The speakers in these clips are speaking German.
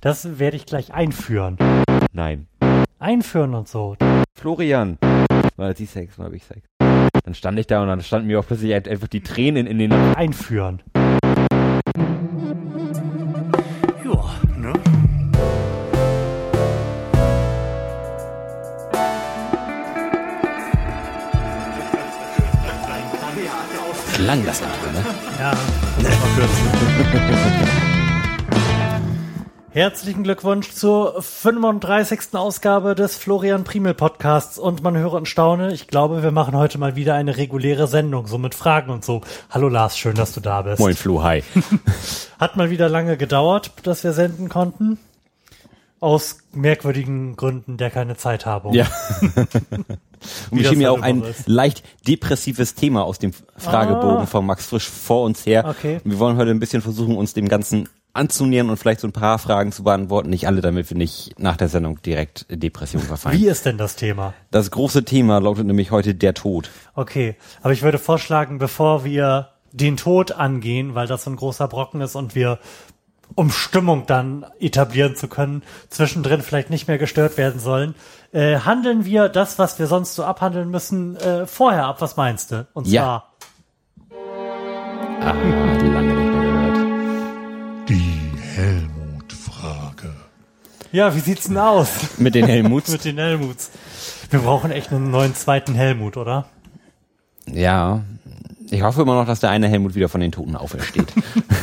Das werde ich gleich einführen. Nein. Einführen und so. Florian. Mal sie Sex, mal habe ich Sex. Dann stand ich da und dann standen mir auch plötzlich einfach die Tränen in den Einführen. Ja, ne? Klang das Intro, ne? Ja. Herzlichen Glückwunsch zur 35. Ausgabe des Florian Primel Podcasts und man höre und staune, ich glaube, wir machen heute mal wieder eine reguläre Sendung, so mit Fragen und so. Hallo Lars, schön, dass du da bist. Moin Flo, hi. Hat mal wieder lange gedauert, dass wir senden konnten. Aus merkwürdigen Gründen der keine Zeit habe. Ja. Und wir schieben ja auch ein ist. leicht depressives Thema aus dem Fragebogen Ah. von Max Frisch vor uns her. Okay. Wir wollen heute ein bisschen versuchen, uns dem Ganzen anzunähern und vielleicht so ein paar Fragen zu beantworten. Nicht alle, damit wir nicht nach der Sendung direkt Depression verfallen. Wie ist denn das Thema? Das große Thema lautet nämlich heute der Tod. Okay, aber ich würde vorschlagen, bevor wir den Tod angehen, weil das so ein großer Brocken ist und wir, um Stimmung dann etablieren zu können, zwischendrin vielleicht nicht mehr gestört werden sollen, äh, handeln wir das, was wir sonst so abhandeln müssen, äh, vorher ab. Was meinst du? Und Ja. Ah, lange ja, wie sieht's denn aus Mit den Helmuts. mit den Helmuts? Wir brauchen echt einen neuen zweiten Helmut, oder? ja. Ich hoffe immer noch, dass der eine Helmut wieder von den Toten aufersteht.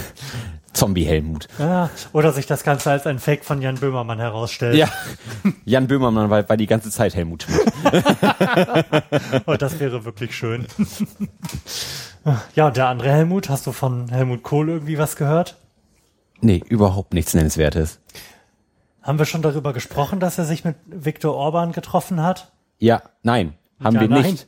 Zombie-Helmut. Ja, oder sich das Ganze als ein Fake von Jan Böhmermann herausstellt. Ja. Jan Böhmermann war, war die ganze Zeit Helmut Schmidt. Oh, das wäre wirklich schön. ja, und der andere Helmut, hast du von Helmut Kohl irgendwie was gehört? Nee, überhaupt nichts Nennenswertes. Haben wir schon darüber gesprochen, dass er sich mit Viktor Orban getroffen hat? Ja, nein, haben Ja, wir nein. nicht.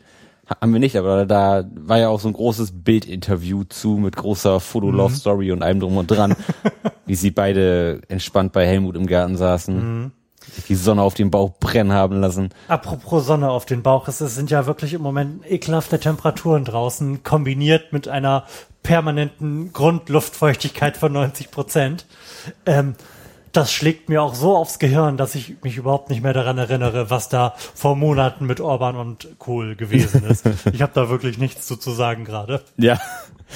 Ha- Haben wir nicht, aber da war ja auch so ein großes Bildinterview zu mit großer Foto-Love-Story und allem drum und dran, wie sie beide entspannt bei Helmut im Garten saßen, sich die Sonne auf den Bauch brennen haben lassen. Apropos Sonne auf den Bauch, es sind ja wirklich im Moment ekelhafte Temperaturen draußen, kombiniert mit einer permanenten Grundluftfeuchtigkeit von 90 Prozent. Ähm, das schlägt mir auch so aufs Gehirn, dass ich mich überhaupt nicht mehr daran erinnere, was da vor Monaten mit Orban und Kohl gewesen ist. Ich habe da wirklich nichts zu, zu sagen gerade. Ja.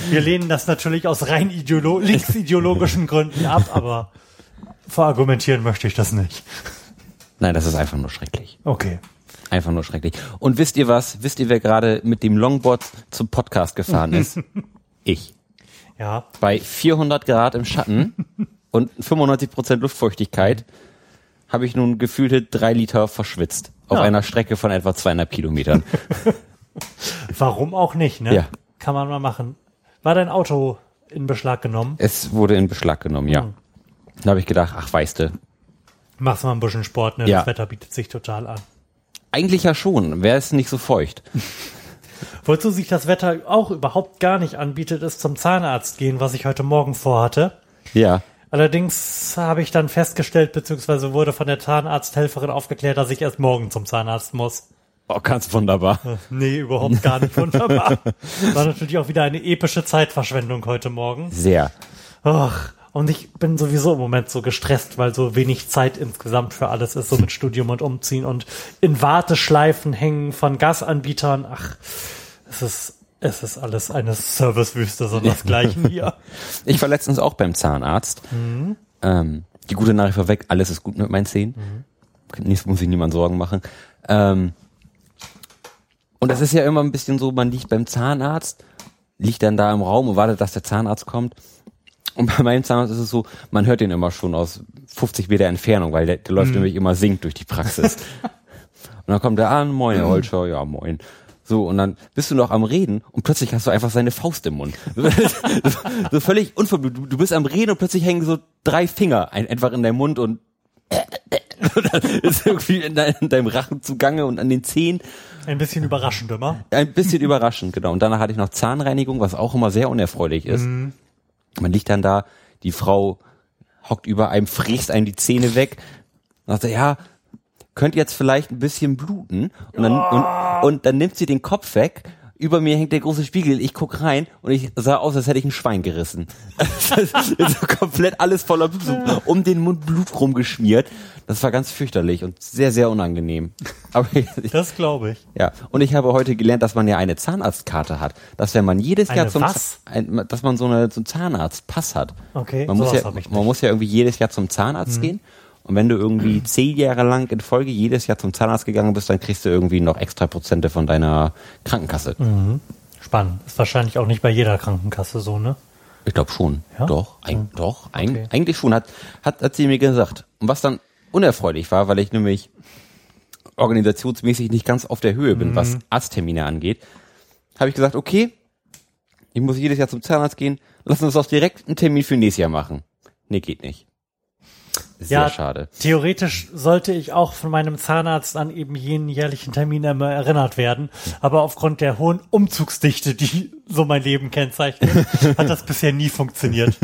Wir lehnen das natürlich aus rein ideolo linksideologischen Gründen ab, aber verargumentieren möchte ich das nicht. Nein, das ist einfach nur schrecklich. Okay. Einfach nur schrecklich. Und wisst ihr was? Wisst ihr, wer gerade mit dem Longboard zum Podcast gefahren ist? ich. Ja, Bei 400 Grad im Schatten und 95 Prozent Luftfeuchtigkeit habe ich nun gefühlte drei Liter verschwitzt. Auf Ja. einer Strecke von etwa zweieinhalb Kilometern. warum auch nicht, ne? Ja. Kann man mal machen. War dein Auto in Beschlag genommen? es wurde in Beschlag genommen, ja. Da habe ich gedacht, ach weißt du, Machst mal ein bisschen Sport, ne? Ja. Das Wetter bietet sich total an. eigentlich ja schon, wäre es nicht so feucht. Wozu sich das Wetter auch überhaupt gar nicht anbietet, ist zum Zahnarzt gehen, was ich heute Morgen vorhatte. Ja. Allerdings habe ich dann festgestellt, beziehungsweise wurde von der Zahnarzthelferin aufgeklärt, dass ich erst morgen zum Zahnarzt muss. Oh, ganz wunderbar. Nee, überhaupt gar nicht wunderbar. War natürlich auch wieder eine epische Zeitverschwendung heute Morgen. Sehr. Ach, und ich bin sowieso im Moment so gestresst, weil so wenig Zeit insgesamt für alles ist, so mit Studium und Umziehen und in Warteschleifen hängen von Gasanbietern. Ach, es ist, es ist alles eine Servicewüste, so desgleichen hier. Ich war letztens auch beim Zahnarzt. Ähm, die gute Nachricht vorweg, alles ist gut mit meinen Zähnen. Nichts muss sich niemand Sorgen machen. Ähm, und das ist ja immer ein bisschen so, man liegt beim Zahnarzt, liegt dann da im Raum und wartet, dass der Zahnarzt kommt. Und bei meinem Zahnarzt ist es so, man hört den immer schon aus 50 Meter Entfernung, weil der, der läuft nämlich immer singt durch die Praxis. und dann kommt er an, moin, Herr Holscher, ja, moin. So, und dann bist du noch am Reden und plötzlich hast du einfach seine Faust im Mund. so völlig unverblümt. Du, bist am Reden und plötzlich hängen so drei Finger ein, einfach in deinem Mund und ist irgendwie in, dein, in deinem Rachen zugange und an den Zähnen. Ein bisschen überraschend immer. Ein bisschen überraschend, genau. Und danach hatte ich noch Zahnreinigung, was auch immer sehr unerfreulich ist. Man liegt dann da, die Frau hockt über einem, fräst einem die Zähne weg. Und sagt, ja, könnte jetzt vielleicht ein bisschen bluten. Und dann, und, und dann nimmt sie den Kopf weg, über mir hängt der große Spiegel, ich guck rein und ich sah aus, als hätte ich ein Schwein gerissen. komplett alles voller Blut, um den Mund Blut rumgeschmiert. Das war ganz fürchterlich und sehr, sehr unangenehm. Aber ich, Das glaube ich. ja, und ich habe heute gelernt, dass man ja eine Zahnarztkarte hat. Dass wenn man jedes Eine Jahr zum was? Ein, dass man so eine so einen Zahnarztpass hat. Okay, man muss ja man muss ja irgendwie jedes Jahr zum Zahnarzt gehen. Und wenn du irgendwie zehn Jahre lang in Folge jedes Jahr zum Zahnarzt gegangen bist, dann kriegst du irgendwie noch extra Prozente von deiner Krankenkasse. Spannend. Ist wahrscheinlich auch nicht bei jeder Krankenkasse so, ne? Ich glaube schon. Ja? Doch, eig doch, eig Okay. eigentlich schon. Hat, hat, hat sie mir gesagt. Und was dann unerfreulich war, weil ich nämlich organisationsmäßig nicht ganz auf der Höhe bin, was Arzttermine angeht, habe ich gesagt, okay, ich muss jedes Jahr zum Zahnarzt gehen, lass uns doch direkt einen Termin für nächstes Jahr machen. Nee, geht nicht. Sehr ja, schade. Theoretisch sollte ich auch von meinem Zahnarzt an eben jenen jährlichen Termin immer erinnert werden. Aber aufgrund der hohen Umzugsdichte, die so mein Leben kennzeichnet, hat das bisher nie funktioniert.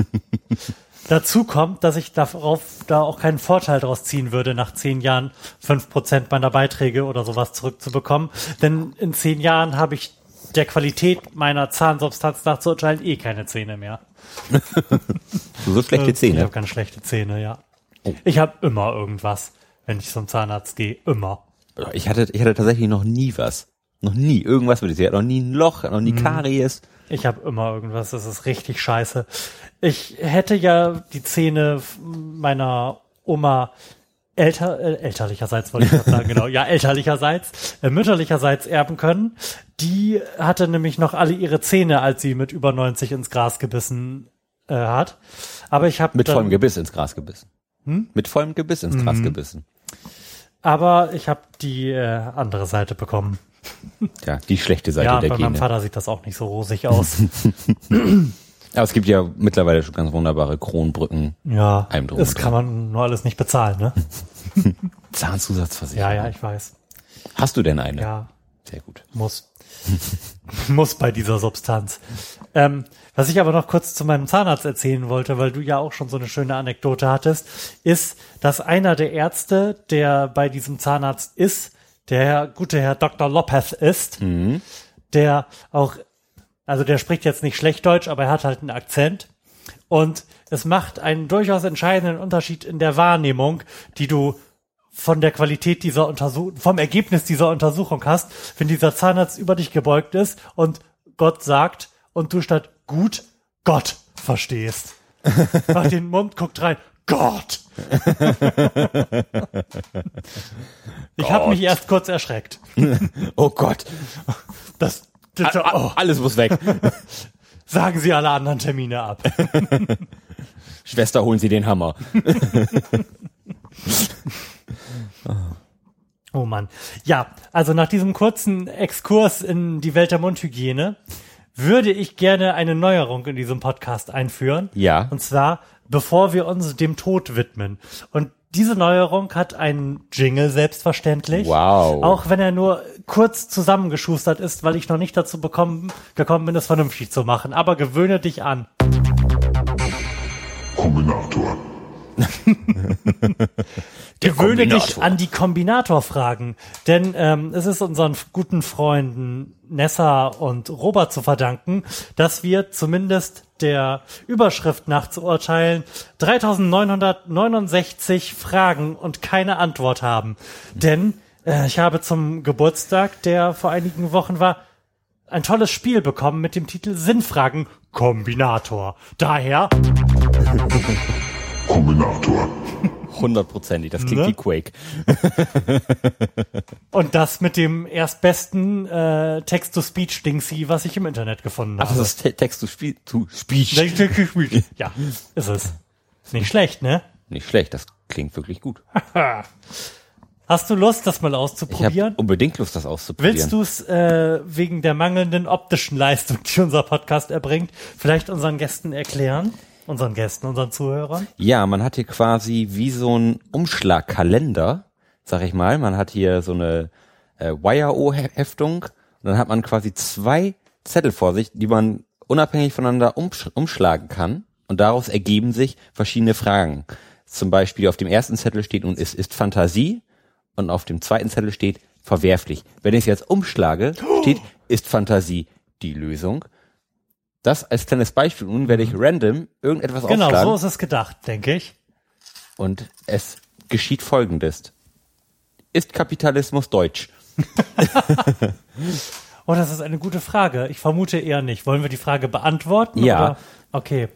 Dazu kommt, dass ich darauf da auch keinen Vorteil daraus ziehen würde, nach zehn Jahren fünf Prozent meiner Beiträge oder sowas zurückzubekommen. Denn in zehn Jahren habe ich der Qualität meiner Zahnsubstanz nach zu urteilen eh keine Zähne mehr. So, schlechte Ich Zähne. habe ganz schlechte Zähne, ja. Oh. Ich habe immer irgendwas, wenn ich zum Zahnarzt gehe. Immer. Ich hatte, ich hatte tatsächlich noch nie was. Noch nie. Irgendwas mit dir. Noch nie ein Loch, noch Mhm. nie Karies. Ich habe immer irgendwas. Das ist richtig scheiße. Ich hätte ja die Zähne meiner Oma älter, äh, elterlicherseits wollte ich gerade sagen, genau. Ja, elterlicherseits, äh, mütterlicherseits erben können. Die hatte nämlich noch alle ihre Zähne, als sie mit über 90 ins Gras gebissen äh, hat. Aber ich habe Mit vollem Gebiss ins Gras gebissen. Mit vollem Gebiss ins Mhm. Gras gebissen. aber ich habe die äh, andere Seite bekommen. Ja, die schlechte Seite ja, der bei meinem Gene. Vater sieht das auch nicht so rosig aus. Aber es gibt ja mittlerweile schon ganz wunderbare Kronbrücken. ja, das kann man nur alles nicht bezahlen, ne? Zahnzusatzversicherung. Ja, ja, ich weiß. Hast du denn eine? Ja, Sehr gut. muss. muss bei dieser Substanz. Ähm, was ich aber noch kurz zu meinem Zahnarzt erzählen wollte, weil du ja auch schon so eine schöne Anekdote hattest, ist, dass einer der Ärzte, der bei diesem Zahnarzt ist, der Herr, gute Herr Dr. Lopez ist, der auch, also der spricht jetzt nicht schlecht Deutsch, aber er hat halt einen Akzent. Und es macht einen durchaus entscheidenden Unterschied in der Wahrnehmung, die du von der Qualität dieser Untersuchung, vom Ergebnis dieser Untersuchung hast, wenn dieser Zahnarzt über dich gebeugt ist und Gott sagt und du statt gut Gott verstehst. Mach den Mund, guckt rein. Gott! ich habe mich erst kurz erschreckt. Oh Gott. Das, das oh, Alles muss weg. sagen Sie alle anderen Termine ab. Schwester, holen Sie den Hammer. Oh Mann. Ja, also nach diesem kurzen Exkurs in die Welt der Mundhygiene würde ich gerne eine Neuerung in diesem Podcast einführen. Ja. Und zwar, bevor wir uns dem Tod widmen. Und diese Neuerung hat einen Jingle selbstverständlich. Wow. Auch wenn er nur kurz zusammengeschustert ist, weil ich noch nicht dazu bekommen, gekommen bin, es vernünftig zu machen. Aber gewöhne dich an. Kombinator. Gewöhne dich an die Kombinatorfragen, denn ähm, es ist unseren guten Freunden Nessa und Robert zu verdanken, dass wir zumindest der Überschrift nach zu urteilen 3969 Fragen und keine Antwort haben. Denn äh, ich habe zum Geburtstag, der vor einigen Wochen war, ein tolles Spiel bekommen mit dem Titel Sinnfragen Kombinator. Daher Kombinator. Hundertprozentig. Das klingt Ne? wie Quake. Und das mit dem erstbesten äh, Text-to-Speech-Dingsy, was ich im Internet gefunden Ach, habe. das ist Te- Text to Speech. To speech. Text-to-Speech. ja, ist es. Ist nicht schlecht, ne? Nicht schlecht. Das klingt wirklich gut. Hast du Lust, das mal Ich auszuprobieren? unbedingt Lust, das auszuprobieren. Willst du es äh, wegen der mangelnden optischen Leistung, die unser Podcast erbringt, vielleicht unseren Gästen erklären? Unseren Gästen, unseren Zuhörern? Ja, man hat hier quasi wie so ein Umschlagkalender, sag ich mal. Man hat hier so eine äh, Wire-O-Heftung und dann hat man quasi zwei Zettel vor sich, die man unabhängig voneinander umsch umschlagen kann und daraus ergeben sich verschiedene Fragen. Zum Beispiel auf dem ersten Zettel steht und es ist Fantasie und auf dem zweiten Zettel steht verwerflich. Wenn ich es jetzt umschlage, steht ist Fantasie die Lösung? Das als kleines Beispiel. Nun werde ich random irgendetwas Genau, aufschlagen so ist es gedacht, denke ich. und es geschieht Folgendes. Ist Kapitalismus deutsch? Oh, das ist eine gute Frage. Ich vermute eher nicht. Wollen wir die Frage beantworten? Ja. Oder? Okay.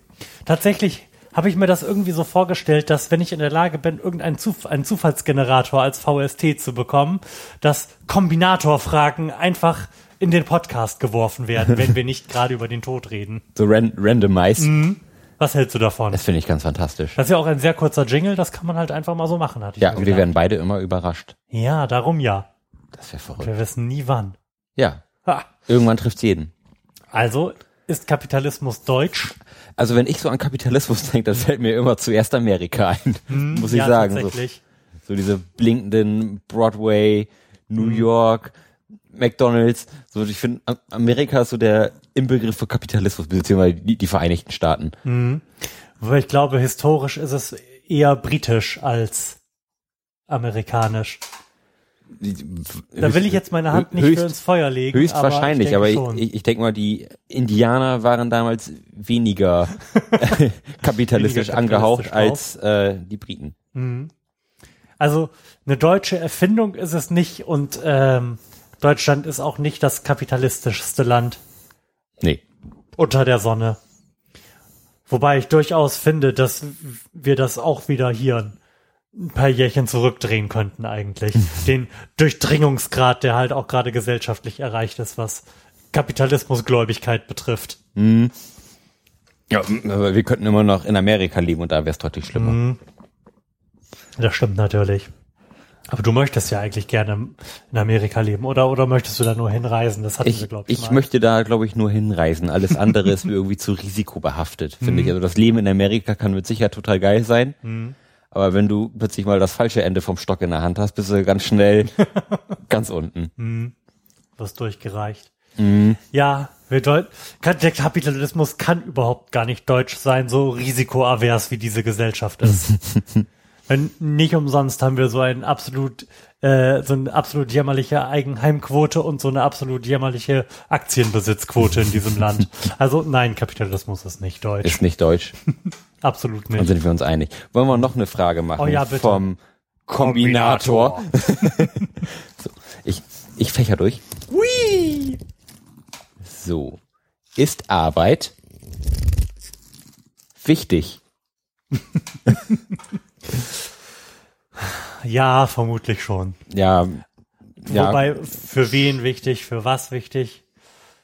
Tatsächlich habe ich mir das irgendwie so vorgestellt, dass wenn ich in der Lage bin, irgendeinen Zuf einen Zufallsgenerator als VST zu bekommen, dass Kombinatorfragen einfach in den Podcast geworfen werden, wenn wir nicht gerade über den Tod reden. So ran randomized. Was hältst du davon? Das finde ich ganz fantastisch. Das ist ja auch ein sehr kurzer Jingle, das kann man halt einfach mal so machen, hatte ich Ja, und wir werden beide immer überrascht. Ja, darum ja. Das wäre verrückt. Wir wissen nie wann. Ja, Ha. irgendwann trifft jeden. Also ist Kapitalismus deutsch? Also wenn ich so an Kapitalismus denke, dann fällt mir immer zuerst Amerika ein, muss ich ja, sagen. So, tatsächlich. so diese blinkenden Broadway, New Mhm. York, McDonalds. So, ich finde, Am- Amerika ist so der Inbegriff für Kapitalismus, beziehungsweise die, die Vereinigten Staaten. Wobei ich glaube, historisch ist es eher britisch als amerikanisch. Da will ich jetzt meine Hand nicht höchst, für ins Feuer legen. Höchstwahrscheinlich, aber aber ich denke schon. ich, ich denke mal, die Indianer waren damals weniger kapitalistisch Weniger angehaucht als äh, die Briten. Also eine deutsche Erfindung ist es nicht und ähm, Deutschland ist auch nicht das kapitalistischste Land Nee. unter der Sonne. Wobei ich durchaus finde, dass wir das auch wieder hier ein paar Jährchen zurückdrehen könnten eigentlich. Den Durchdringungsgrad, der halt auch gerade gesellschaftlich erreicht ist, was Kapitalismusgläubigkeit betrifft. Ja, aber wir könnten immer noch in Amerika leben und da wäre es deutlich schlimmer. Mhm. Das stimmt natürlich. Aber du möchtest ja eigentlich gerne in Amerika leben, oder? Oder möchtest du da nur hinreisen? Das hatten wir, Ich, glaube ich, ich mal. möchte da, glaube ich, nur hinreisen. Alles andere ist mir irgendwie zu risikobehaftet, Mhm. finde ich. Also das Leben in Amerika kann mit Sicherheit total geil sein. Aber wenn du plötzlich mal das falsche Ende vom Stock in der Hand hast, bist du ganz schnell ganz unten. wirst durchgereicht. Mhm. Ja, wir Deut kann, der Kapitalismus kann überhaupt gar nicht deutsch sein, so risikoavers wie diese Gesellschaft ist. Nicht umsonst haben wir so ein absolut äh, so eine absolut jämmerliche Eigenheimquote und so eine absolut jämmerliche Aktienbesitzquote in diesem Land. Also nein, Kapitalismus ist nicht deutsch. Ist nicht deutsch. absolut Dann nicht. sind wir uns einig. Wollen wir noch eine Frage machen Oh ja, bitte. vom Kombinator? so, ich, ich fächer durch. Hui! So. Ist Arbeit wichtig? Ja, vermutlich schon. Ja, ja. Wobei, für wen wichtig, für was wichtig?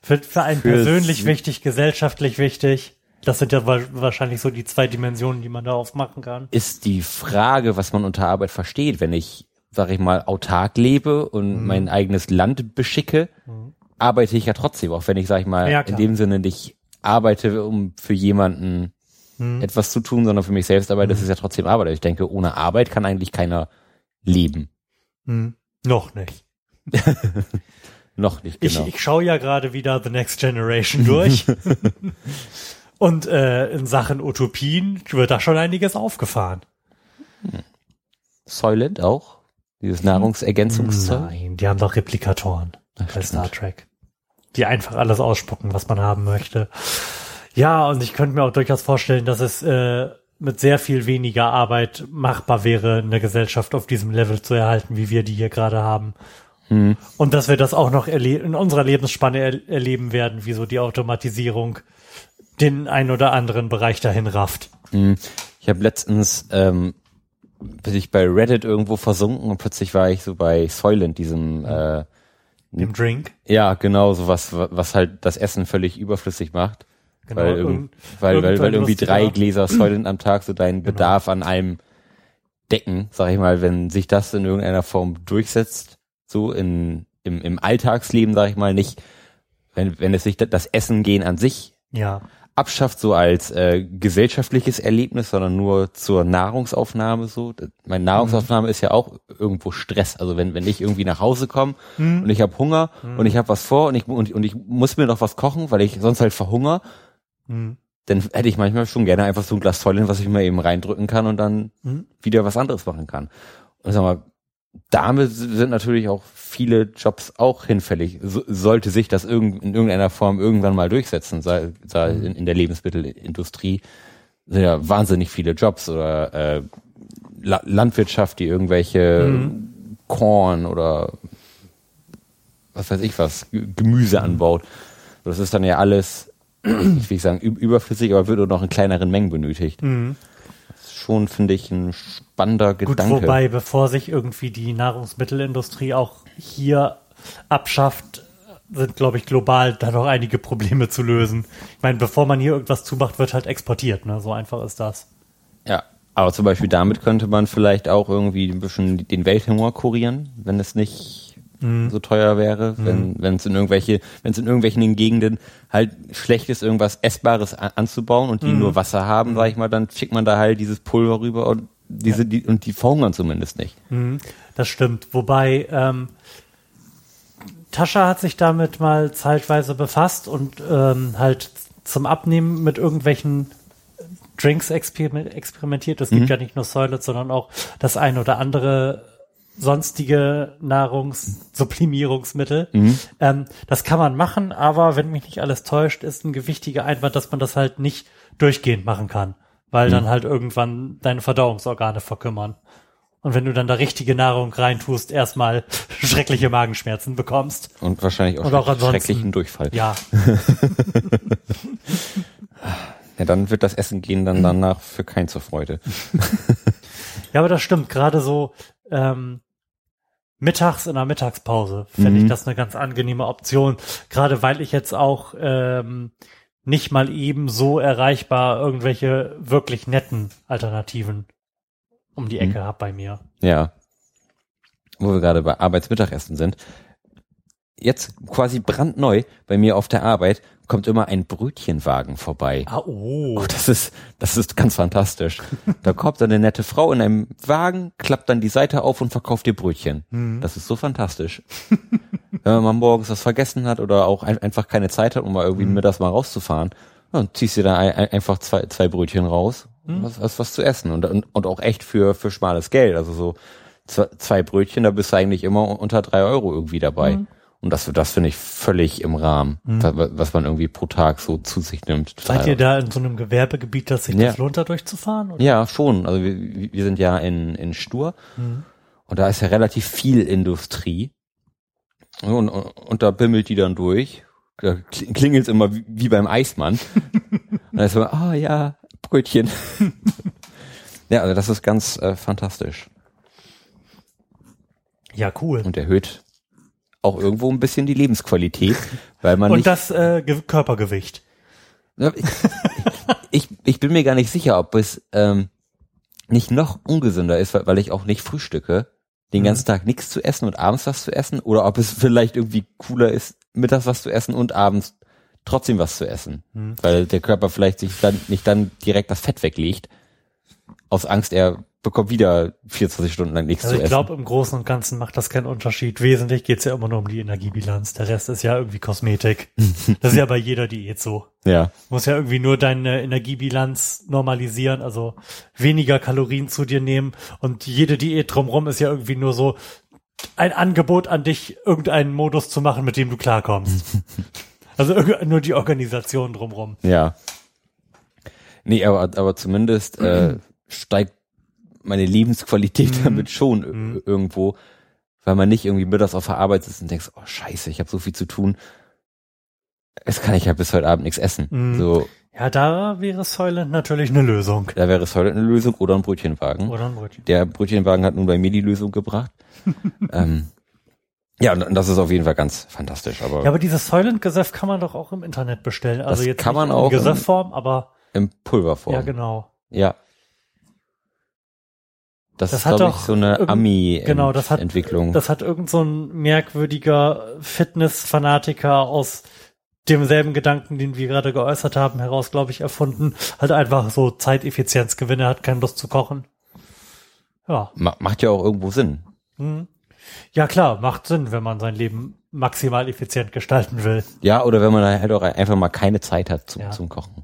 Für, für einen Für persönlich wichtig, gesellschaftlich wichtig. Das sind ja wa- wahrscheinlich so die zwei Dimensionen, die man da aufmachen kann. ist die Frage, was man unter Arbeit versteht. Wenn ich, sag ich mal, autark lebe und Mhm. mein eigenes Land beschicke, arbeite ich ja trotzdem, auch wenn ich, sag ich mal, Ja, in dem Sinne nicht arbeite, um für jemanden Mhm. etwas zu tun, sondern für mich selbst arbeite, das ist ja trotzdem Arbeit. Also Ich denke, ohne Arbeit kann eigentlich keiner leben. Hm. Noch nicht. Noch nicht, genau. Ich, ich schaue ja gerade wieder The Next Generation durch. Und äh, in Sachen Utopien wird da schon einiges aufgefahren. Soylent auch? Dieses Nahrungsergänzungszeug? Nein, die haben doch Replikatoren bei stimmt. Star Trek. Die einfach alles ausspucken, was man haben möchte. Ja, und ich könnte mir auch durchaus vorstellen, dass es äh, mit sehr viel weniger Arbeit machbar wäre, eine Gesellschaft auf diesem Level zu erhalten, wie wir die hier gerade haben. Und dass wir das auch noch in unserer Lebensspanne er erleben werden, wie so die Automatisierung den ein oder anderen Bereich dahin rafft. Ich habe letztens, ähm, bin ich bei Reddit irgendwo versunken und plötzlich war ich so bei Soylent, diesem äh, Im Drink. Ja, genau, sowas, was halt das Essen völlig überflüssig macht. Genau, weil, irgend- weil, weil, weil irgendwie drei Gläser Soylent am Tag so deinen Genau. Bedarf an allem decken, sag ich mal, wenn sich das in irgendeiner Form durchsetzt, so in, im, im Alltagsleben, sag ich mal, nicht, wenn, wenn es sich da- das Essen gehen an sich Ja. abschafft, so als äh, gesellschaftliches Erlebnis, sondern nur zur Nahrungsaufnahme so. Meine Nahrungsaufnahme ist ja auch irgendwo Stress. Also wenn, wenn ich irgendwie nach Hause komme und ich habe Hunger und ich habe was vor und ich, und, und ich muss mir noch was kochen, weil ich sonst halt verhungere, Hm. dann hätte ich manchmal schon gerne einfach so ein Glas Voll, was ich mir eben reindrücken kann und dann Mhm. wieder was anderes machen kann. Und sag mal, damit sind natürlich auch viele Jobs auch hinfällig. So, sollte sich das irgend, in irgendeiner Form irgendwann mal durchsetzen, sei, sei in, in der Lebensmittelindustrie sind ja wahnsinnig viele Jobs oder äh, La Landwirtschaft, die irgendwelche Mhm. Korn oder was weiß ich was, Gemüse anbaut. Das ist dann ja alles, ich will sagen üb- überflüssig, aber wird noch in kleineren Mengen benötigt. Das ist schon, finde ich, ein spannender Gut, Gedanke. wobei, bevor sich irgendwie die Nahrungsmittelindustrie auch hier abschafft, sind, glaube ich, global da noch einige Probleme zu lösen. Ich meine, bevor man hier irgendwas zumacht, wird halt exportiert, ne? So einfach ist das. Ja, aber zum Beispiel damit könnte man vielleicht auch irgendwie ein bisschen den Welthunger kurieren, wenn es nicht so teuer wäre, wenn wenn es in irgendwelche, wenn es in irgendwelchen Gegenden halt schlecht ist, irgendwas Essbares an, anzubauen und die nur Wasser haben, sag ich mal, dann schickt man da halt dieses Pulver rüber und diese die, und die verhungern zumindest nicht. Mhm, das stimmt. Wobei, ähm, Tascha hat sich damit mal zeitweise befasst und ähm, halt zum Abnehmen mit irgendwelchen Drinks exper- experimentiert. Es gibt ja nicht nur Soylent, sondern auch das ein oder andere sonstige Nahrungssublimierungsmittel. Ähm, das kann man machen, aber wenn mich nicht alles täuscht, ist ein gewichtiger Einwand, dass man das halt nicht durchgehend machen kann, weil dann halt irgendwann deine Verdauungsorgane verkümmern. Und wenn du dann da richtige Nahrung reintust, erstmal schreckliche Magenschmerzen bekommst. Und wahrscheinlich auch, Und auch schrecklichen Durchfall. Ja, Ja, dann wird das Essen gehen dann danach für kein zur Freude. ja, aber das stimmt. Gerade so ähm, mittags in der Mittagspause finde Mhm. ich das eine ganz angenehme Option. Gerade weil ich jetzt auch ähm, nicht mal eben so erreichbar irgendwelche wirklich netten Alternativen um die Ecke hab bei mir. Ja. Wo wir gerade bei Arbeitsmittagessen sind. Jetzt quasi brandneu bei mir auf der Arbeit kommt immer ein Brötchenwagen vorbei. Ah, oh. Oh, das ist, das ist ganz fantastisch. Da kommt dann eine nette Frau in einem Wagen, klappt dann die Seite auf und verkauft dir Brötchen. Das ist so fantastisch. Wenn man morgens was vergessen hat oder auch ein, einfach keine Zeit hat, um mal irgendwie mittags mal rauszufahren, dann ziehst du da ein, ein, einfach zwei, zwei Brötchen raus, was, was, was zu essen und, und, und auch echt für, für schmales Geld. Also so zwei, zwei Brötchen, da bist du eigentlich immer unter drei Euro irgendwie dabei. Und das, das finde ich völlig im Rahmen, wa- was man irgendwie pro Tag so zu sich nimmt. Seid ihr da in so einem Gewerbegebiet, dass sich Ja. das lohnt, da durchzufahren? Oder? Ja, schon. Also wir, wir sind ja in, in Stur und da ist ja relativ viel Industrie. Und, und, und da bimmelt die dann durch. Da klingelt es immer wie, wie beim Eismann. und da ist so, ah ja, Brötchen. ja, also das ist ganz äh, fantastisch Ja, cool. und erhöht auch irgendwo ein bisschen die Lebensqualität, weil man Und nicht das äh, Ge Körpergewicht. Ich, ich, bin mir gar nicht sicher, ob es ähm, nicht noch ungesünder ist, weil, weil ich auch nicht frühstücke, den ganzen Tag nichts zu essen und abends was zu essen, oder ob es vielleicht irgendwie cooler ist, mittags was zu essen und abends trotzdem was zu essen, weil der Körper vielleicht sich dann nicht dann direkt das Fett weglegt, aus Angst, er bekommt wieder 24 Stunden lang nichts Also zu ich essen. glaube, im Großen und Ganzen macht das keinen Unterschied. Wesentlich geht's ja immer nur um die Energiebilanz. Der Rest ist ja irgendwie Kosmetik. Das ist ja bei jeder Diät so. ja, Du musst ja irgendwie nur deine Energiebilanz normalisieren, also weniger Kalorien zu dir nehmen. Und jede Diät drumrum ist ja irgendwie nur so ein Angebot an dich, irgendeinen Modus zu machen, mit dem du klarkommst. also nur die Organisation drumrum. ja. Nee, aber, aber zumindest äh, steigt meine Lebensqualität damit schon ir- irgendwo, weil man nicht irgendwie mittags auf der Arbeit sitzt und denkst, oh scheiße, ich habe so viel zu tun. Es kann ich ja bis heute Abend nichts essen. Mhm. So, Ja, da wäre Soylent natürlich eine Lösung. da wäre heute eine Lösung oder ein Brötchenwagen. Oder ein Brötchen. Der Brötchenwagen hat nun bei mir die Lösung gebracht. ähm, ja, und das ist auf jeden Fall ganz fantastisch. Aber, Ja, aber dieses Soylent-Gesöff kann man doch auch im Internet bestellen. Also jetzt kann man in auch im- Gesöffform, aber im Pulverform. ja, genau. Ja. Das, Das ist, hat doch so eine irgend- genau, das hat- Ami-Entwicklung. Das hat irgend so ein merkwürdiger Fitness-Fanatiker aus demselben Gedanken, den wir gerade geäußert haben, heraus, glaube ich, erfunden. Halt einfach so Zeiteffizienzgewinne, hat keine Lust zu kochen. Ja. Ma macht ja auch irgendwo Sinn. Ja, klar, macht Sinn, wenn man sein Leben maximal effizient gestalten will. Ja, oder wenn man halt auch einfach mal keine Zeit hat zum, Ja. zum Kochen.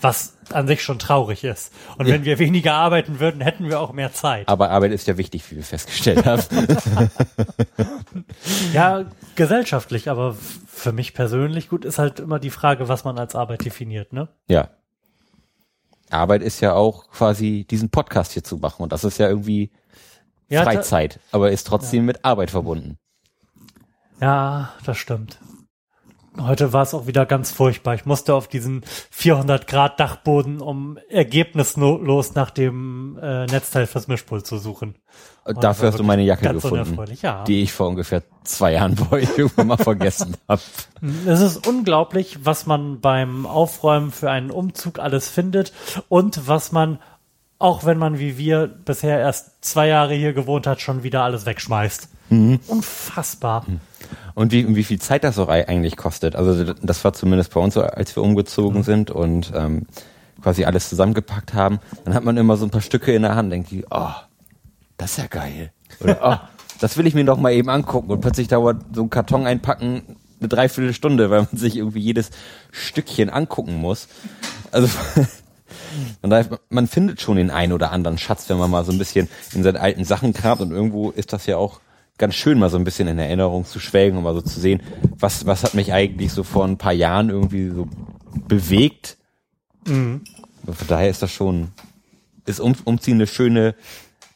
was an sich schon traurig ist. Und wenn wir weniger arbeiten würden, hätten wir auch mehr Zeit. Aber Arbeit ist ja wichtig, wie wir festgestellt haben. Ja, gesellschaftlich, aber für mich persönlich gut ist halt immer die Frage, was man als Arbeit definiert, ne? ja. Arbeit ist ja auch quasi diesen Podcast hier zu machen und das ist ja irgendwie Ja, Freizeit, aber ist trotzdem mit Arbeit verbunden. Ja, das stimmt. Heute war es auch wieder ganz furchtbar. Ich musste auf diesen 400 Grad Dachboden, um ergebnislos nach dem äh, Netzteil fürs Mischpult zu suchen. Und das Dafür hast du meine Jacke gefunden, ja. die ich vor ungefähr zwei Jahren bei euch irgendwann mal vergessen habe. Es ist unglaublich, was man beim Aufräumen für einen Umzug alles findet und was man, auch wenn man wie wir bisher erst zwei Jahre hier gewohnt hat, schon wieder alles wegschmeißt. Mhm. Unfassbar. Und wie, wie viel Zeit das auch ei- eigentlich kostet. Also das war zumindest bei uns so, als wir umgezogen sind und ähm, quasi alles zusammengepackt haben. Dann hat man immer so ein paar Stücke in der Hand, denkt die, oh, das ist ja geil. Oder, oh, das will ich mir doch mal eben angucken. Und plötzlich dauert so ein Karton einpacken eine Dreiviertelstunde, weil man sich irgendwie jedes Stückchen angucken muss. Also man findet schon den einen oder anderen Schatz, wenn man mal so ein bisschen in seinen alten Sachen kramt und irgendwo ist das ja auch ganz schön, mal so ein bisschen in Erinnerung zu schwelgen und mal so zu sehen, was, was hat mich eigentlich so vor ein paar Jahren irgendwie so bewegt. Von daher ist das schon, ist um, Umziehen eine schöne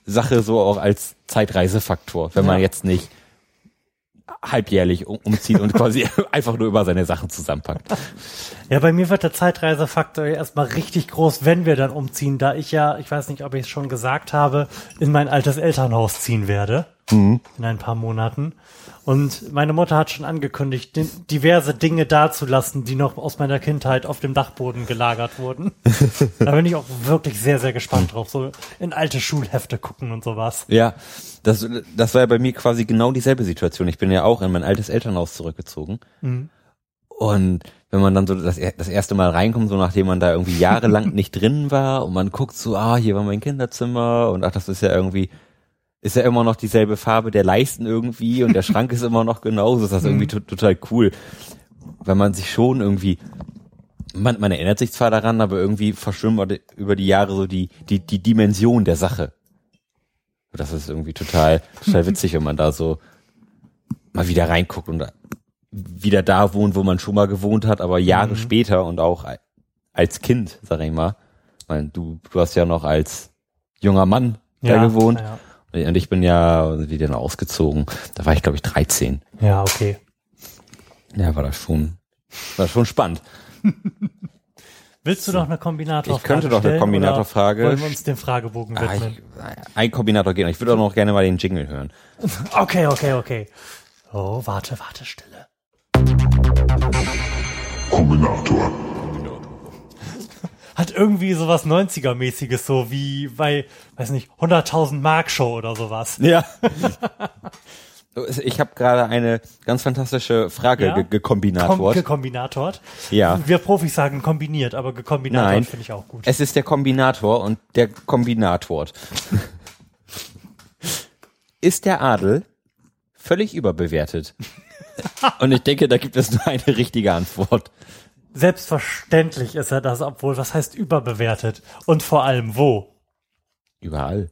Sache, so auch als Zeitreisefaktor, wenn man Ja. jetzt nicht halbjährlich um, umzieht und quasi einfach nur über seine Sachen zusammenpackt. Ja, bei mir wird der Zeitreisefaktor ja erstmal richtig groß, wenn wir dann umziehen, da ich ja, ich weiß nicht, ob ich es schon gesagt habe, in mein altes Elternhaus ziehen werde. In ein paar Monaten. Und meine Mutter hat schon angekündigt, di- diverse Dinge dazulassen, die noch aus meiner Kindheit auf dem Dachboden gelagert wurden. da bin ich auch wirklich sehr, sehr gespannt drauf. So in alte Schulhefte gucken und sowas. Ja, das, das war ja bei mir quasi genau dieselbe Situation. Ich bin ja auch in mein altes Elternhaus zurückgezogen. Und wenn man dann so das, das erste Mal reinkommt, so nachdem man da irgendwie jahrelang nicht drin war und man guckt so, ah, hier war mein Kinderzimmer und ach, das ist ja irgendwie, ist ja immer noch dieselbe Farbe der Leisten irgendwie und der Schrank ist immer noch genauso, ist das irgendwie to total cool. Weil man sich schon irgendwie, man, man erinnert sich zwar daran, aber irgendwie verschwimmt über die Jahre so die, die, die Dimension der Sache. Das ist irgendwie total, total witzig, wenn man da so mal wieder reinguckt und wieder da wohnt, wo man schon mal gewohnt hat, aber Jahre später und auch als Kind, sag ich mal. Ich meine, du, du hast ja noch als junger Mann da gewohnt. Ja, Und ich bin ja wieder ausgezogen. Da war ich, glaube ich, 13. ja okay. Ja, war das schon, war das schon spannend. Willst du noch eine Kombinatorfrage Ich könnte doch eine Kombinatorfrage Wollen wir uns dem Fragebogen Ah, widmen? ich, ein Kombinator gehen. Ich würde auch noch gerne mal den Jingle hören. Okay, okay, okay. Oh, warte, warte, Stille. Kombinator. Hat irgendwie sowas 90er-mäßiges, so wie bei, weiß nicht, 100.000 Mark Show oder sowas. Ja. Ich habe gerade eine ganz fantastische Frage Ja? ge Kom gekombinatort. gekombinatort. Ja. Wir Profis sagen kombiniert, aber gekombinatort finde ich auch gut. es ist der Kombinator und der Kombinatort. ist der Adel völlig überbewertet? und ich denke, da gibt es nur eine richtige Antwort. Selbstverständlich ist er das, obwohl, was heißt überbewertet? Und vor allem wo? Überall.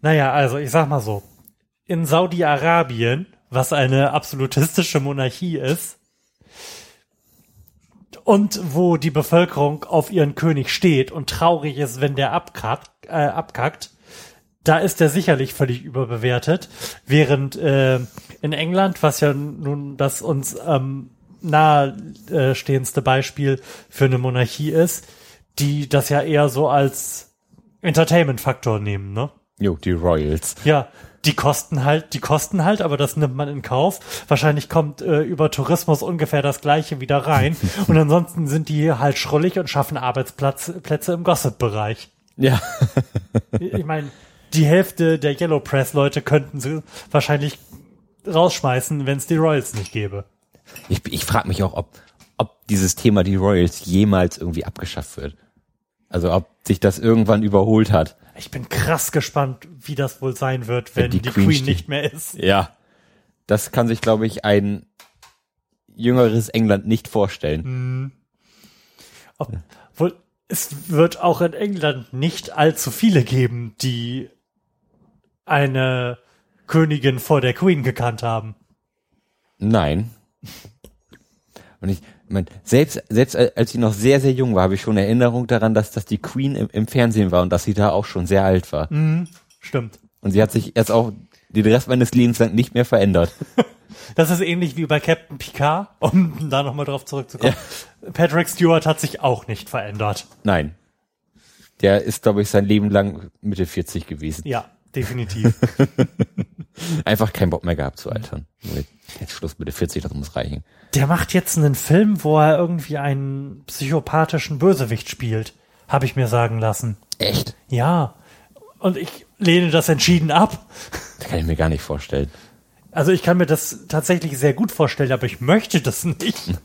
Naja, also ich sag mal so. In Saudi-Arabien, was eine absolutistische Monarchie ist, und wo die Bevölkerung auf ihren König steht und traurig ist, wenn der abkackt, äh, abkackt da ist er sicherlich völlig überbewertet. Während äh, in England, was ja nun das uns ähm, nahestehendste Beispiel für eine Monarchie ist, die das ja eher so als Entertainment-Faktor nehmen, ne? Jo, die Royals. Ja, die kosten halt, die kosten halt, aber das nimmt man in Kauf. Wahrscheinlich kommt äh, über Tourismus ungefähr das Gleiche wieder rein. und ansonsten sind die halt schrullig und schaffen Arbeitsplätze Plätze im Gossip-Bereich. Ja. Ich meine, die Hälfte der Yellow Press-Leute könnten sie wahrscheinlich rausschmeißen, wenn es die Royals nicht gäbe. Ich, ich frage mich auch, ob, ob dieses Thema die Royals jemals irgendwie abgeschafft wird. Also ob sich das irgendwann überholt hat. Ich bin krass gespannt, wie das wohl sein wird, wenn die die, Queen Queen, nicht mehr ist. Ja. Das kann sich, glaube ich, ein jüngeres England nicht vorstellen. Obwohl, es wird auch in England nicht allzu viele geben, die eine Königin vor der Queen gekannt haben. Nein. Und ich, mein, selbst, selbst als sie noch sehr, sehr jung war, habe ich schon Erinnerung daran, dass das die Queen im, im Fernsehen war und dass sie da auch schon sehr alt war. Stimmt. Und sie hat sich erst auch den Rest meines Lebens lang nicht mehr verändert. Das ist ähnlich wie bei Captain Picard, um da nochmal drauf zurückzukommen. Patrick Stewart hat sich auch nicht verändert. Nein. Der ist, glaube ich, sein Leben lang Mitte 40 gewesen. Ja, definitiv. Einfach keinen Bock mehr gehabt zu altern. Jetzt Schluss Mitte 40, das muss reichen. Der macht jetzt einen Film, wo er irgendwie einen psychopathischen Bösewicht spielt. Habe ich mir sagen lassen. Echt? Ja. Und ich lehne das entschieden ab. Das kann ich mir gar nicht vorstellen. Also ich kann mir das tatsächlich sehr gut vorstellen, aber ich möchte das nicht.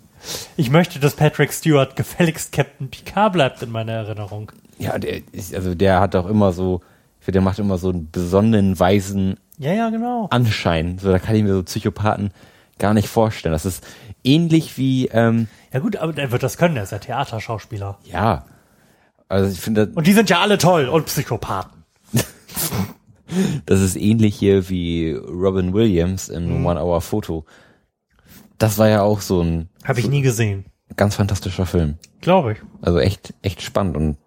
Ich möchte, dass Patrick Stewart gefälligst Captain Picard bleibt in meiner Erinnerung. Ja, der ist, also der hat auch immer so, finde, der macht immer so einen besonderen, weisen Ja, ja, genau. Anschein. So, da kann ich mir so Psychopathen gar nicht vorstellen. Das ist ähnlich wie, ähm, Ja gut, aber der wird das können, der ist ja Theaterschauspieler. ja, also ich finde, Und die sind ja alle toll und Psychopathen. das ist ähnlich hier wie Robin Williams in One Hour Photo. Das war ja auch so ein Habe ich nie gesehen. ganz fantastischer Film. Glaube ich. Also echt, echt spannend. Und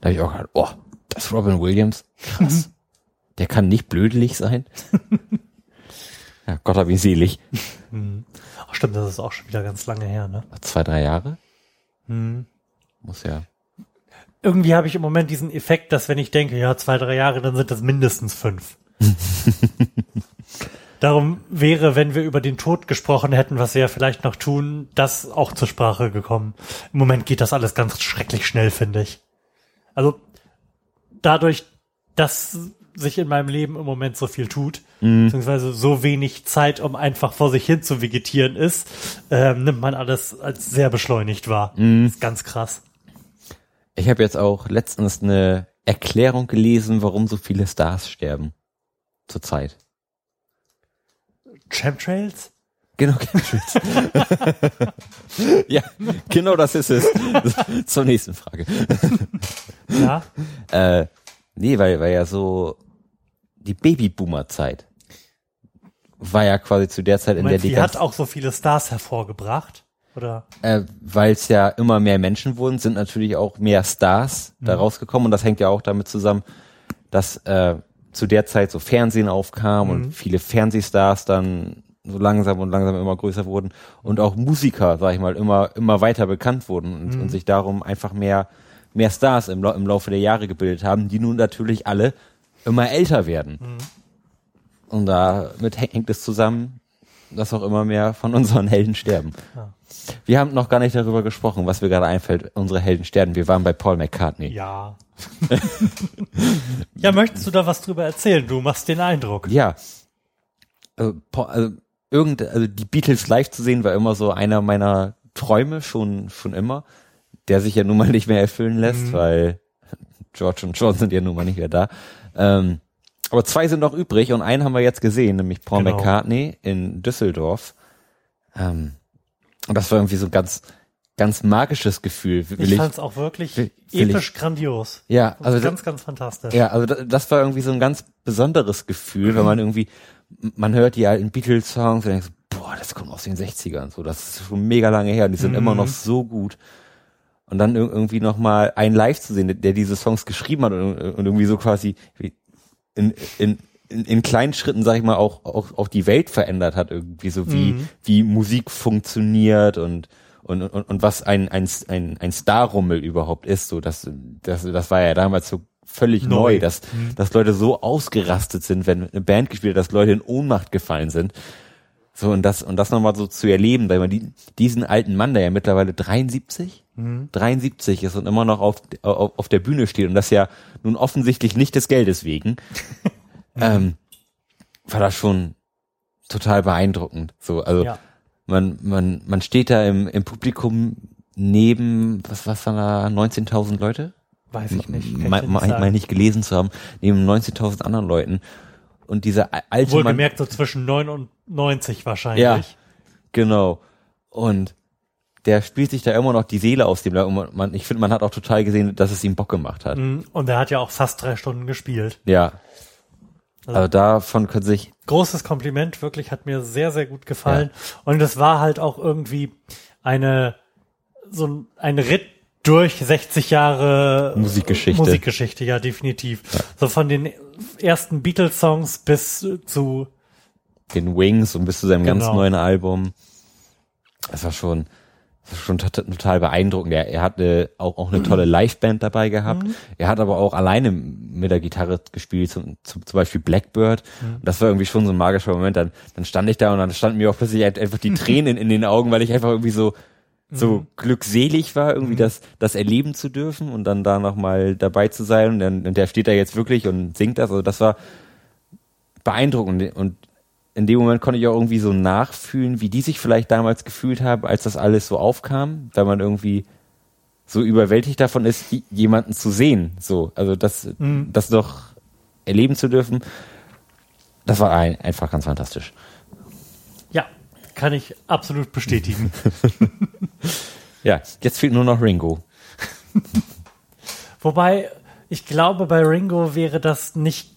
da habe ich auch gedacht, oh, das ist Robin Williams. Krass. Der kann nicht blödelig sein. ja, Gott hab ihn selig. Ach stimmt, das ist auch schon wieder ganz lange her, ne? Zwei, drei Jahre? Muss ja. Irgendwie habe ich im Moment diesen Effekt, dass wenn ich denke, ja, zwei, drei Jahre, dann sind das mindestens fünf. Darum wäre, wenn wir über den Tod gesprochen hätten, was wir ja vielleicht noch tun, das auch zur Sprache gekommen. Im Moment geht das alles ganz schrecklich schnell, finde ich. Also dadurch, dass sich in meinem Leben im Moment so viel tut, beziehungsweise so wenig Zeit, um einfach vor sich hin zu vegetieren ist, ähm, nimmt man alles als sehr beschleunigt wahr. ist ganz krass. Ich habe jetzt auch letztens eine Erklärung gelesen, warum so viele Stars sterben. Zurzeit. Chemtrails? Genau, Chemtrails. ja, genau das ist es. Zur nächsten Frage. Ja. Äh, nee, weil, weil ja so die Babyboomer-Zeit war ja quasi zu der Zeit, in der die die hat auch so viele Stars hervorgebracht. Oder? äh, weil es ja immer mehr Menschen wurden, sind natürlich auch mehr Stars da rausgekommen und das hängt ja auch damit zusammen, dass äh, zu der Zeit so Fernsehen aufkam und viele Fernsehstars dann so langsam und langsam immer größer wurden und auch Musiker, sag ich mal, immer immer weiter bekannt wurden und, und sich darum einfach mehr mehr Stars im, im Laufe der Jahre gebildet haben, die nun natürlich alle immer älter werden. Und damit hä- hängt es zusammen, dass auch immer mehr von unseren Helden sterben. Ja. Wir haben noch gar nicht darüber gesprochen, was mir gerade einfällt, unsere Helden sterben. Wir waren bei Paul McCartney. Ja. ja, möchtest du da was drüber erzählen? Du machst den Eindruck. Ja. Also, Paul, also, irgend, also die Beatles live zu sehen, war immer so einer meiner Träume, schon, schon immer, der sich ja nun mal nicht mehr erfüllen lässt, weil George und John sind ja nun mal nicht mehr da. Ähm, aber zwei sind noch übrig und einen haben wir jetzt gesehen, nämlich Paul Genau. McCartney in Düsseldorf. Ähm, und das war irgendwie so ein ganz, ganz magisches Gefühl. Will Ich fand's auch wirklich will- will episch grandios. ja, Also ganz, ganz fantastisch. Ja, also das, das war irgendwie so ein ganz besonderes Gefühl, wenn man irgendwie, man hört die alten Beatles-Songs und denkt boah, das kommt aus den 60ern, so, das ist schon mega lange her und die sind immer noch so gut. Und dann ir- irgendwie nochmal einen live zu sehen, der, diese Songs geschrieben hat und, und irgendwie so quasi in, in, in, in kleinen Schritten, sag ich mal, auch, auch, auch die Welt verändert hat, irgendwie so wie, wie Musik funktioniert und, und, und, und was ein, ein, ein, ein Starrummel überhaupt ist, so, das, das, das war ja damals so völlig neu, Neu. dass, dass Leute so ausgerastet sind, wenn eine Band gespielt hat, dass Leute in Ohnmacht gefallen sind. So, und das, und das nochmal so zu erleben, weil man die, diesen alten Mann, der ja mittlerweile 73, 73 ist und immer noch auf, auf, auf der Bühne steht und das ja nun offensichtlich nicht des Geldes wegen, ähm, war das schon total beeindruckend. So, also, Ja. man, man, man steht da im, im Publikum neben, was, was waren da, 19.000 Leute? Weiß ich nicht. Mein, nicht mein nicht gelesen zu haben, neben 19.000 anderen Leuten. Und dieser alte Mann, Wohlgemerkt so zwischen 9 und 90 wahrscheinlich. Ja. genau. Und der spielt sich da immer noch die Seele aus dem. Und man, ich finde, man hat auch total gesehen, dass es ihm Bock gemacht hat. Mhm. Und er hat ja auch fast drei Stunden gespielt. Ja. Also davon können sich Großes Kompliment, wirklich hat mir sehr, sehr gut gefallen. Und es war halt auch irgendwie eine, so ein, ein Ritt durch 60 Jahre Musikgeschichte. Musikgeschichte, ja, definitiv. So von den ersten Beatles-Songs bis zu, den Wings und bis zu seinem ganz Genau. neuen Album. Das war schon, das war schon tot- total beeindruckend. Er, er hatte auch, auch eine tolle Liveband dabei gehabt. Er hat aber auch alleine mit der Gitarre gespielt, zum, zum, zum Beispiel Blackbird. Und das war irgendwie schon so ein magischer Moment. Dann, dann stand ich da und dann standen mir auch plötzlich ein- einfach die Tränen in den Augen, weil ich einfach irgendwie so, so glückselig war, irgendwie das, das erleben zu dürfen und dann da nochmal dabei zu sein. Und, dann, und der steht da jetzt wirklich und singt das. Also das war beeindruckend. Und in dem Moment konnte ich auch irgendwie so nachfühlen, wie die sich vielleicht damals gefühlt haben, als das alles so aufkam, weil man irgendwie so überwältigt davon ist, jemanden zu sehen. So, also das, das doch erleben zu dürfen, das war ein, einfach ganz fantastisch. Kann ich absolut bestätigen. Ja, jetzt fehlt nur noch Ringo. Wobei, ich glaube, bei Ringo wäre das nicht,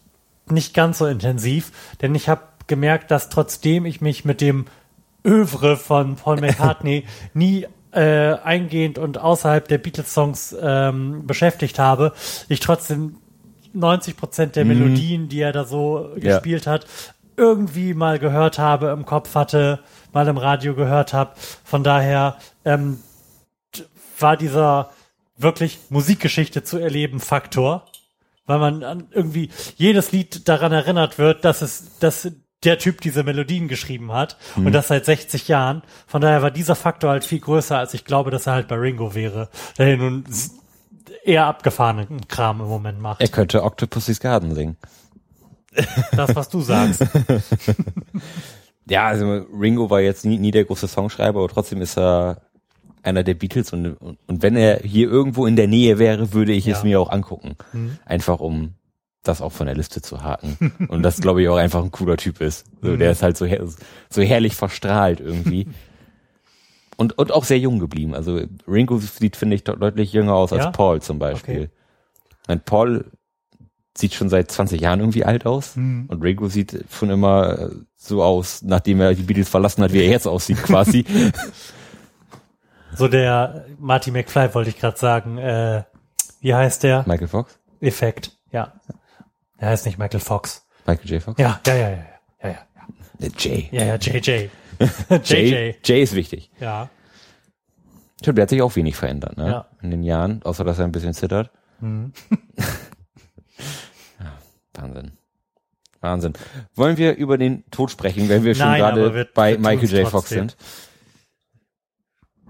nicht ganz so intensiv, denn ich habe gemerkt, dass trotzdem ich mich mit dem Övre von Paul McCartney nie äh, eingehend und außerhalb der Beatles-Songs ähm, beschäftigt habe, ich trotzdem 90 Prozent der Melodien, die er da so Ja. gespielt hat, irgendwie mal gehört habe, im Kopf hatte, mal im Radio gehört habe. Von daher ähm, war dieser wirklich Musikgeschichte zu erleben Faktor, weil man an irgendwie jedes Lied daran erinnert wird, dass es, dass der Typ diese Melodien geschrieben hat und das seit 60 Jahren. Von daher war dieser Faktor halt viel größer, als ich glaube, dass er halt bei Ringo wäre, der nun eher abgefahrenen Kram im Moment macht. Er könnte Octopussy's Garden singen. Das, was du sagst. Ja, also Ringo war jetzt nie, nie der große Songschreiber, aber trotzdem ist er einer der Beatles und, und, und wenn er hier irgendwo in der Nähe wäre, würde ich es Ja. mir auch angucken. Einfach um das auch von der Liste zu haken. Und das glaube ich auch einfach ein cooler Typ ist. So, der ist halt so, her so herrlich verstrahlt irgendwie. Und, und auch sehr jung geblieben. Also Ringo sieht, finde ich, de- deutlich jünger aus als Ja? Paul zum Beispiel. Mein Paul sieht schon seit 20 Jahren irgendwie alt aus. Und Ringo sieht schon immer äh, so aus, nachdem er die Beatles verlassen hat, wie er jetzt aussieht quasi. So der Marty McFly wollte ich gerade sagen. Äh, wie heißt der? Michael Fox? Effekt. Ja. Der heißt nicht Michael Fox. Michael J. Fox? Ja, ja, ja, ja, ja, ja, Der Jay. ja, ja, JJ. JJ. Jay ist wichtig. Ja. Stimmt, der hat sich auch wenig verändert, ne? Ja. In den Jahren, außer dass er ein bisschen zittert. ja, Wahnsinn. Wahnsinn. Wollen wir über den Tod sprechen, wenn wir schon Nein, gerade wir- bei wir Michael J. Fox sind?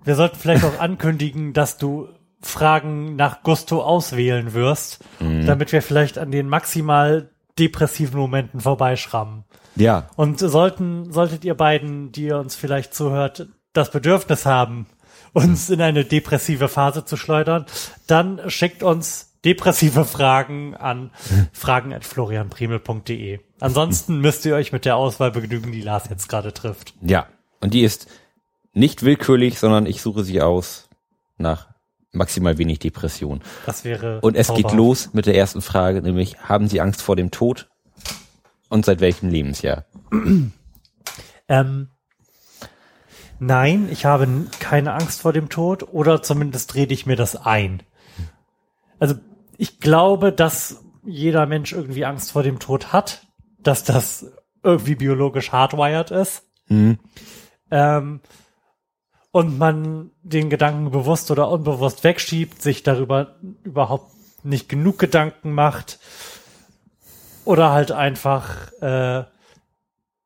Wir sollten vielleicht auch ankündigen, dass du Fragen nach Gusto auswählen wirst, damit wir vielleicht an den maximal depressiven Momenten vorbeischrammen. Ja. Und sollten, solltet ihr beiden, die ihr uns vielleicht zuhört, das Bedürfnis haben, uns in eine depressive Phase zu schleudern, dann schickt uns depressive Fragen an fragen.florianprimel.de. Ansonsten müsst ihr euch mit der Auswahl begnügen, die Lars jetzt gerade trifft. Ja. Und die ist nicht willkürlich, sondern ich suche sie aus nach maximal wenig Depression. Das wäre Und es geht zauberhaft. los mit der ersten Frage, nämlich haben Sie Angst vor dem Tod? Und seit welchem Lebensjahr? Ähm, nein, ich habe keine Angst vor dem Tod oder zumindest rede ich mir das ein. Also ich glaube, dass jeder Mensch irgendwie Angst vor dem Tod hat, dass das irgendwie biologisch hardwired ist. Ähm, und man den Gedanken bewusst oder unbewusst wegschiebt, sich darüber überhaupt nicht genug Gedanken macht oder halt einfach äh,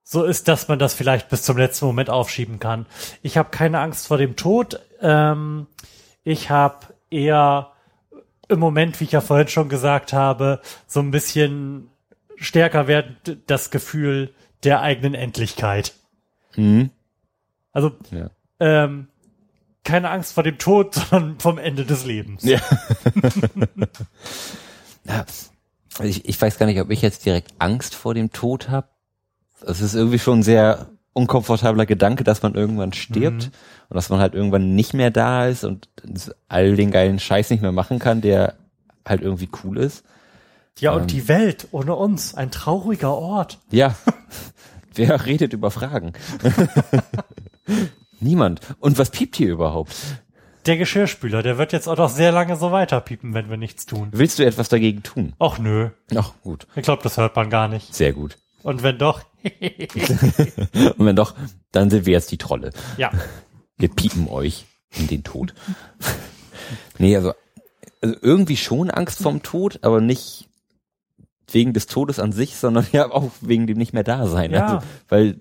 so ist, dass man das vielleicht bis zum letzten Moment aufschieben kann. Ich habe keine Angst vor dem Tod. Ähm, ich habe eher im Moment, wie ich ja vorhin schon gesagt habe, so ein bisschen stärker wird das Gefühl der eigenen Endlichkeit. Mhm. Also Ja. ähm, keine Angst vor dem Tod, sondern vom Ende des Lebens. Ja. ja. Ich, ich weiß gar nicht, ob ich jetzt direkt Angst vor dem Tod habe. Es ist irgendwie schon sehr unkomfortabler Gedanke, dass man irgendwann stirbt Mhm. und dass man halt irgendwann nicht mehr da ist und all den geilen Scheiß nicht mehr machen kann, der halt irgendwie cool ist. Ja, Ähm. und die Welt ohne uns, ein trauriger Ort. Ja. Wer redet über Fragen? Niemand. Und was piept hier überhaupt? Der Geschirrspüler, der wird jetzt auch noch sehr lange so weiterpiepen, wenn wir nichts tun. Willst du etwas dagegen tun? Ach nö, Ach, gut. ich glaube, das hört man gar nicht. Sehr gut. Und wenn doch, Und wenn doch, dann sind wir jetzt die Trolle. ja. Wir piepen euch in den Tod. nee, also, also irgendwie schon Angst vorm Tod, aber nicht wegen des Todes an sich, sondern ja auch wegen dem nicht mehr da sein. Ja. Also, weil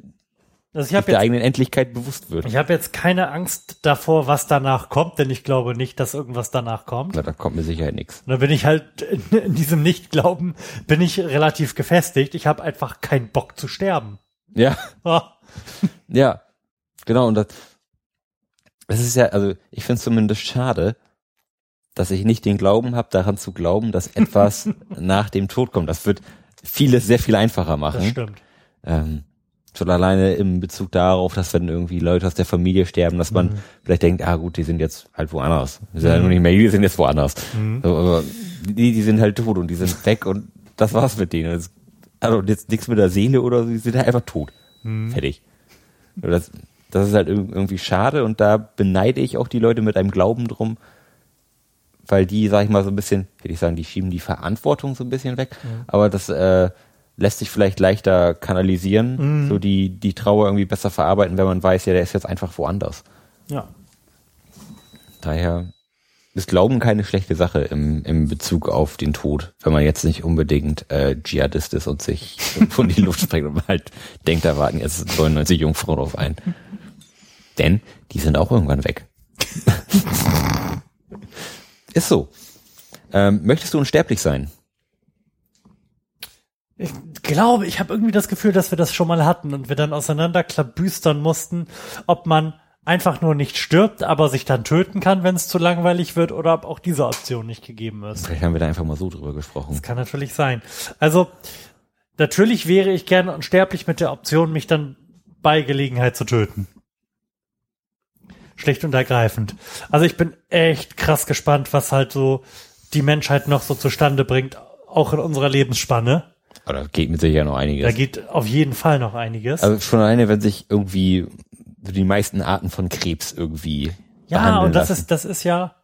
Also ich habe der jetzt, eigenen Endlichkeit bewusst wird. ich habe jetzt keine Angst davor, was danach kommt, denn ich glaube nicht, dass irgendwas danach kommt. Na, da kommt mir sicher nichts. Und da bin ich halt in, diesem Nicht-Glauben bin ich relativ gefestigt. Ich habe einfach keinen Bock zu sterben. Ja. Ah, Ja, genau. Und das, das ist ja, also ich finde es zumindest schade, dass ich nicht den Glauben habe, daran zu glauben, dass etwas nach dem Tod kommt. Das wird vieles sehr viel einfacher das machen. stimmt. Ähm, schon alleine im Bezug darauf, dass wenn irgendwie Leute aus der Familie sterben, dass man vielleicht denkt, ah gut, die sind jetzt halt woanders. Die sind halt noch nicht mehr die sind jetzt woanders. So, aber die, die sind halt tot und die sind weg und das war's mit denen. Also jetzt nichts mit der Seele oder so, die sind halt einfach tot. Fertig. Und Das, das ist halt irg- irgendwie schade und da beneide ich auch die Leute mit einem Glauben drum, weil die, sag ich mal, so ein bisschen, würde ich sagen, die schieben die Verantwortung so ein bisschen weg, aber das äh, lässt sich vielleicht leichter kanalisieren, so die, die Trauer irgendwie besser verarbeiten, wenn man weiß, ja, der ist jetzt einfach woanders. Ja. Daher ist Glauben keine schlechte Sache im, im Bezug auf den Tod, wenn man jetzt nicht unbedingt äh, Dschihadist ist und sich von die Luft sprengt und halt denkt, da warten jetzt 99 Jungfrauen auf ein. Denn die sind auch irgendwann weg. ist so. Ähm, möchtest du unsterblich sein? Ich glaube, ich habe irgendwie das Gefühl, dass wir das schon mal hatten und wir dann auseinanderklabüstern mussten, ob man einfach nur nicht stirbt, aber sich dann töten kann, wenn es zu langweilig wird, oder ob auch diese Option nicht gegeben ist. Vielleicht haben wir da einfach mal so drüber gesprochen. Das kann natürlich sein. Also, natürlich wäre ich gerne unsterblich mit der Option, mich dann bei Gelegenheit zu töten. Schlicht und ergreifend. Also ich bin echt krass gespannt, was halt so die Menschheit noch so zustande bringt, auch in unserer Lebensspanne. Aber da geht mit Sicherheit noch einiges. Da geht auf jeden Fall noch einiges. Also schon alleine, wenn sich irgendwie die meisten Arten von Krebs irgendwie ja, und das lassen. ist, das ist ja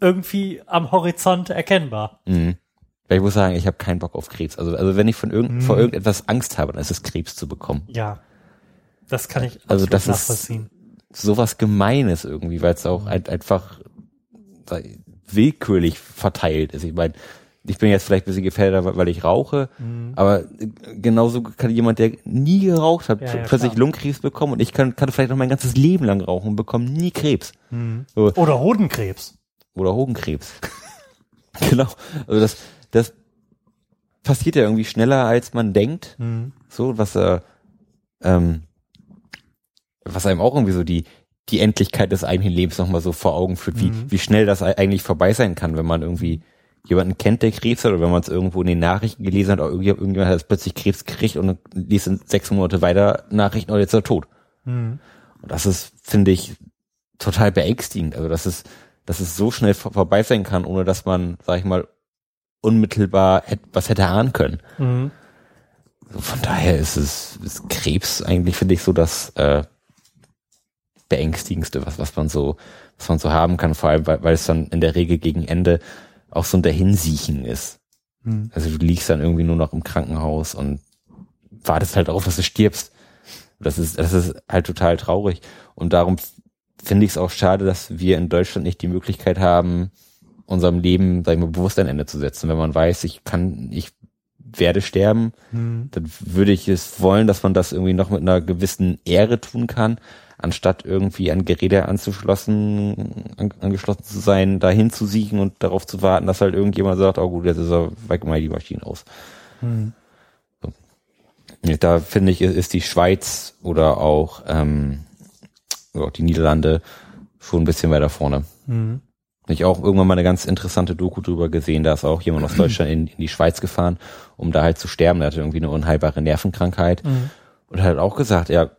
irgendwie am Horizont erkennbar. Mhm. Weil ich muss sagen, ich habe keinen Bock auf Krebs. Also, also wenn ich von irgend, Mhm. vor irgendetwas Angst habe, dann ist es Krebs zu bekommen. Ja. Das kann ich Also das ist- nachvollziehen. Sowas Gemeines irgendwie, weil es auch ein, einfach willkürlich verteilt ist. Ich meine, ich bin jetzt vielleicht ein bisschen gefährdet, weil ich rauche, Mhm. aber genauso kann jemand, der nie geraucht hat, Ja, ja, plötzlich klar. Lungenkrebs bekommen und ich kann, kann vielleicht noch mein ganzes Leben lang rauchen und bekomme nie Krebs. Mhm. So, Oder Hodenkrebs. oder Hodenkrebs. genau. Also das, das passiert ja irgendwie schneller, als man denkt. Mhm. So, was, äh, ähm, was einem auch irgendwie so die, die Endlichkeit des eigenen Lebens nochmal so vor Augen führt, wie, Mhm. wie schnell das ei- eigentlich vorbei sein kann, wenn man irgendwie jemanden kennt, der Krebs hat, oder wenn man es irgendwo in den Nachrichten gelesen hat, oder irgendjemand, hat plötzlich Krebs gekriegt und liest in sechs Monate weiter Nachrichten, oder jetzt ist er tot. Mhm. Und das ist, finde ich, total beängstigend. Also, dass es, dass es so schnell vor- vorbei sein kann, ohne dass man, sag ich mal, unmittelbar was hätte ahnen können. Mhm. Von daher ist es ist Krebs eigentlich, finde ich, so das äh, beängstigendste, was, was man so, was man so haben kann, vor allem, weil, weil es dann in der Regel gegen Ende auch so ein Dahinsiechen ist. Mhm. Also du liegst dann irgendwie nur noch im Krankenhaus und wartest halt darauf, dass du stirbst. Das ist, das ist halt total traurig. Und darum finde ich es auch schade, dass wir in Deutschland nicht die Möglichkeit haben, unserem Leben, sag ich mal, bewusst ein Ende zu setzen. Wenn man weiß, ich kann, ich werde sterben, Mhm. dann würde ich es wollen, dass man das irgendwie noch mit einer gewissen Ehre tun kann, anstatt irgendwie an Geräte anzuschlossen, an, angeschlossen zu sein, dahin zu siechen und darauf zu warten, dass halt irgendjemand sagt, oh gut, jetzt ist er weg, mal die Maschine aus. Mhm. Da finde ich, ist die Schweiz oder auch, ähm, oder auch die Niederlande schon ein bisschen weiter vorne. Mhm. Ich auch irgendwann mal eine ganz interessante Doku drüber gesehen, da ist auch jemand aus Deutschland in, in die Schweiz gefahren, um da halt zu sterben. Der hatte irgendwie eine unheilbare Nervenkrankheit Mhm. und hat auch gesagt, ja,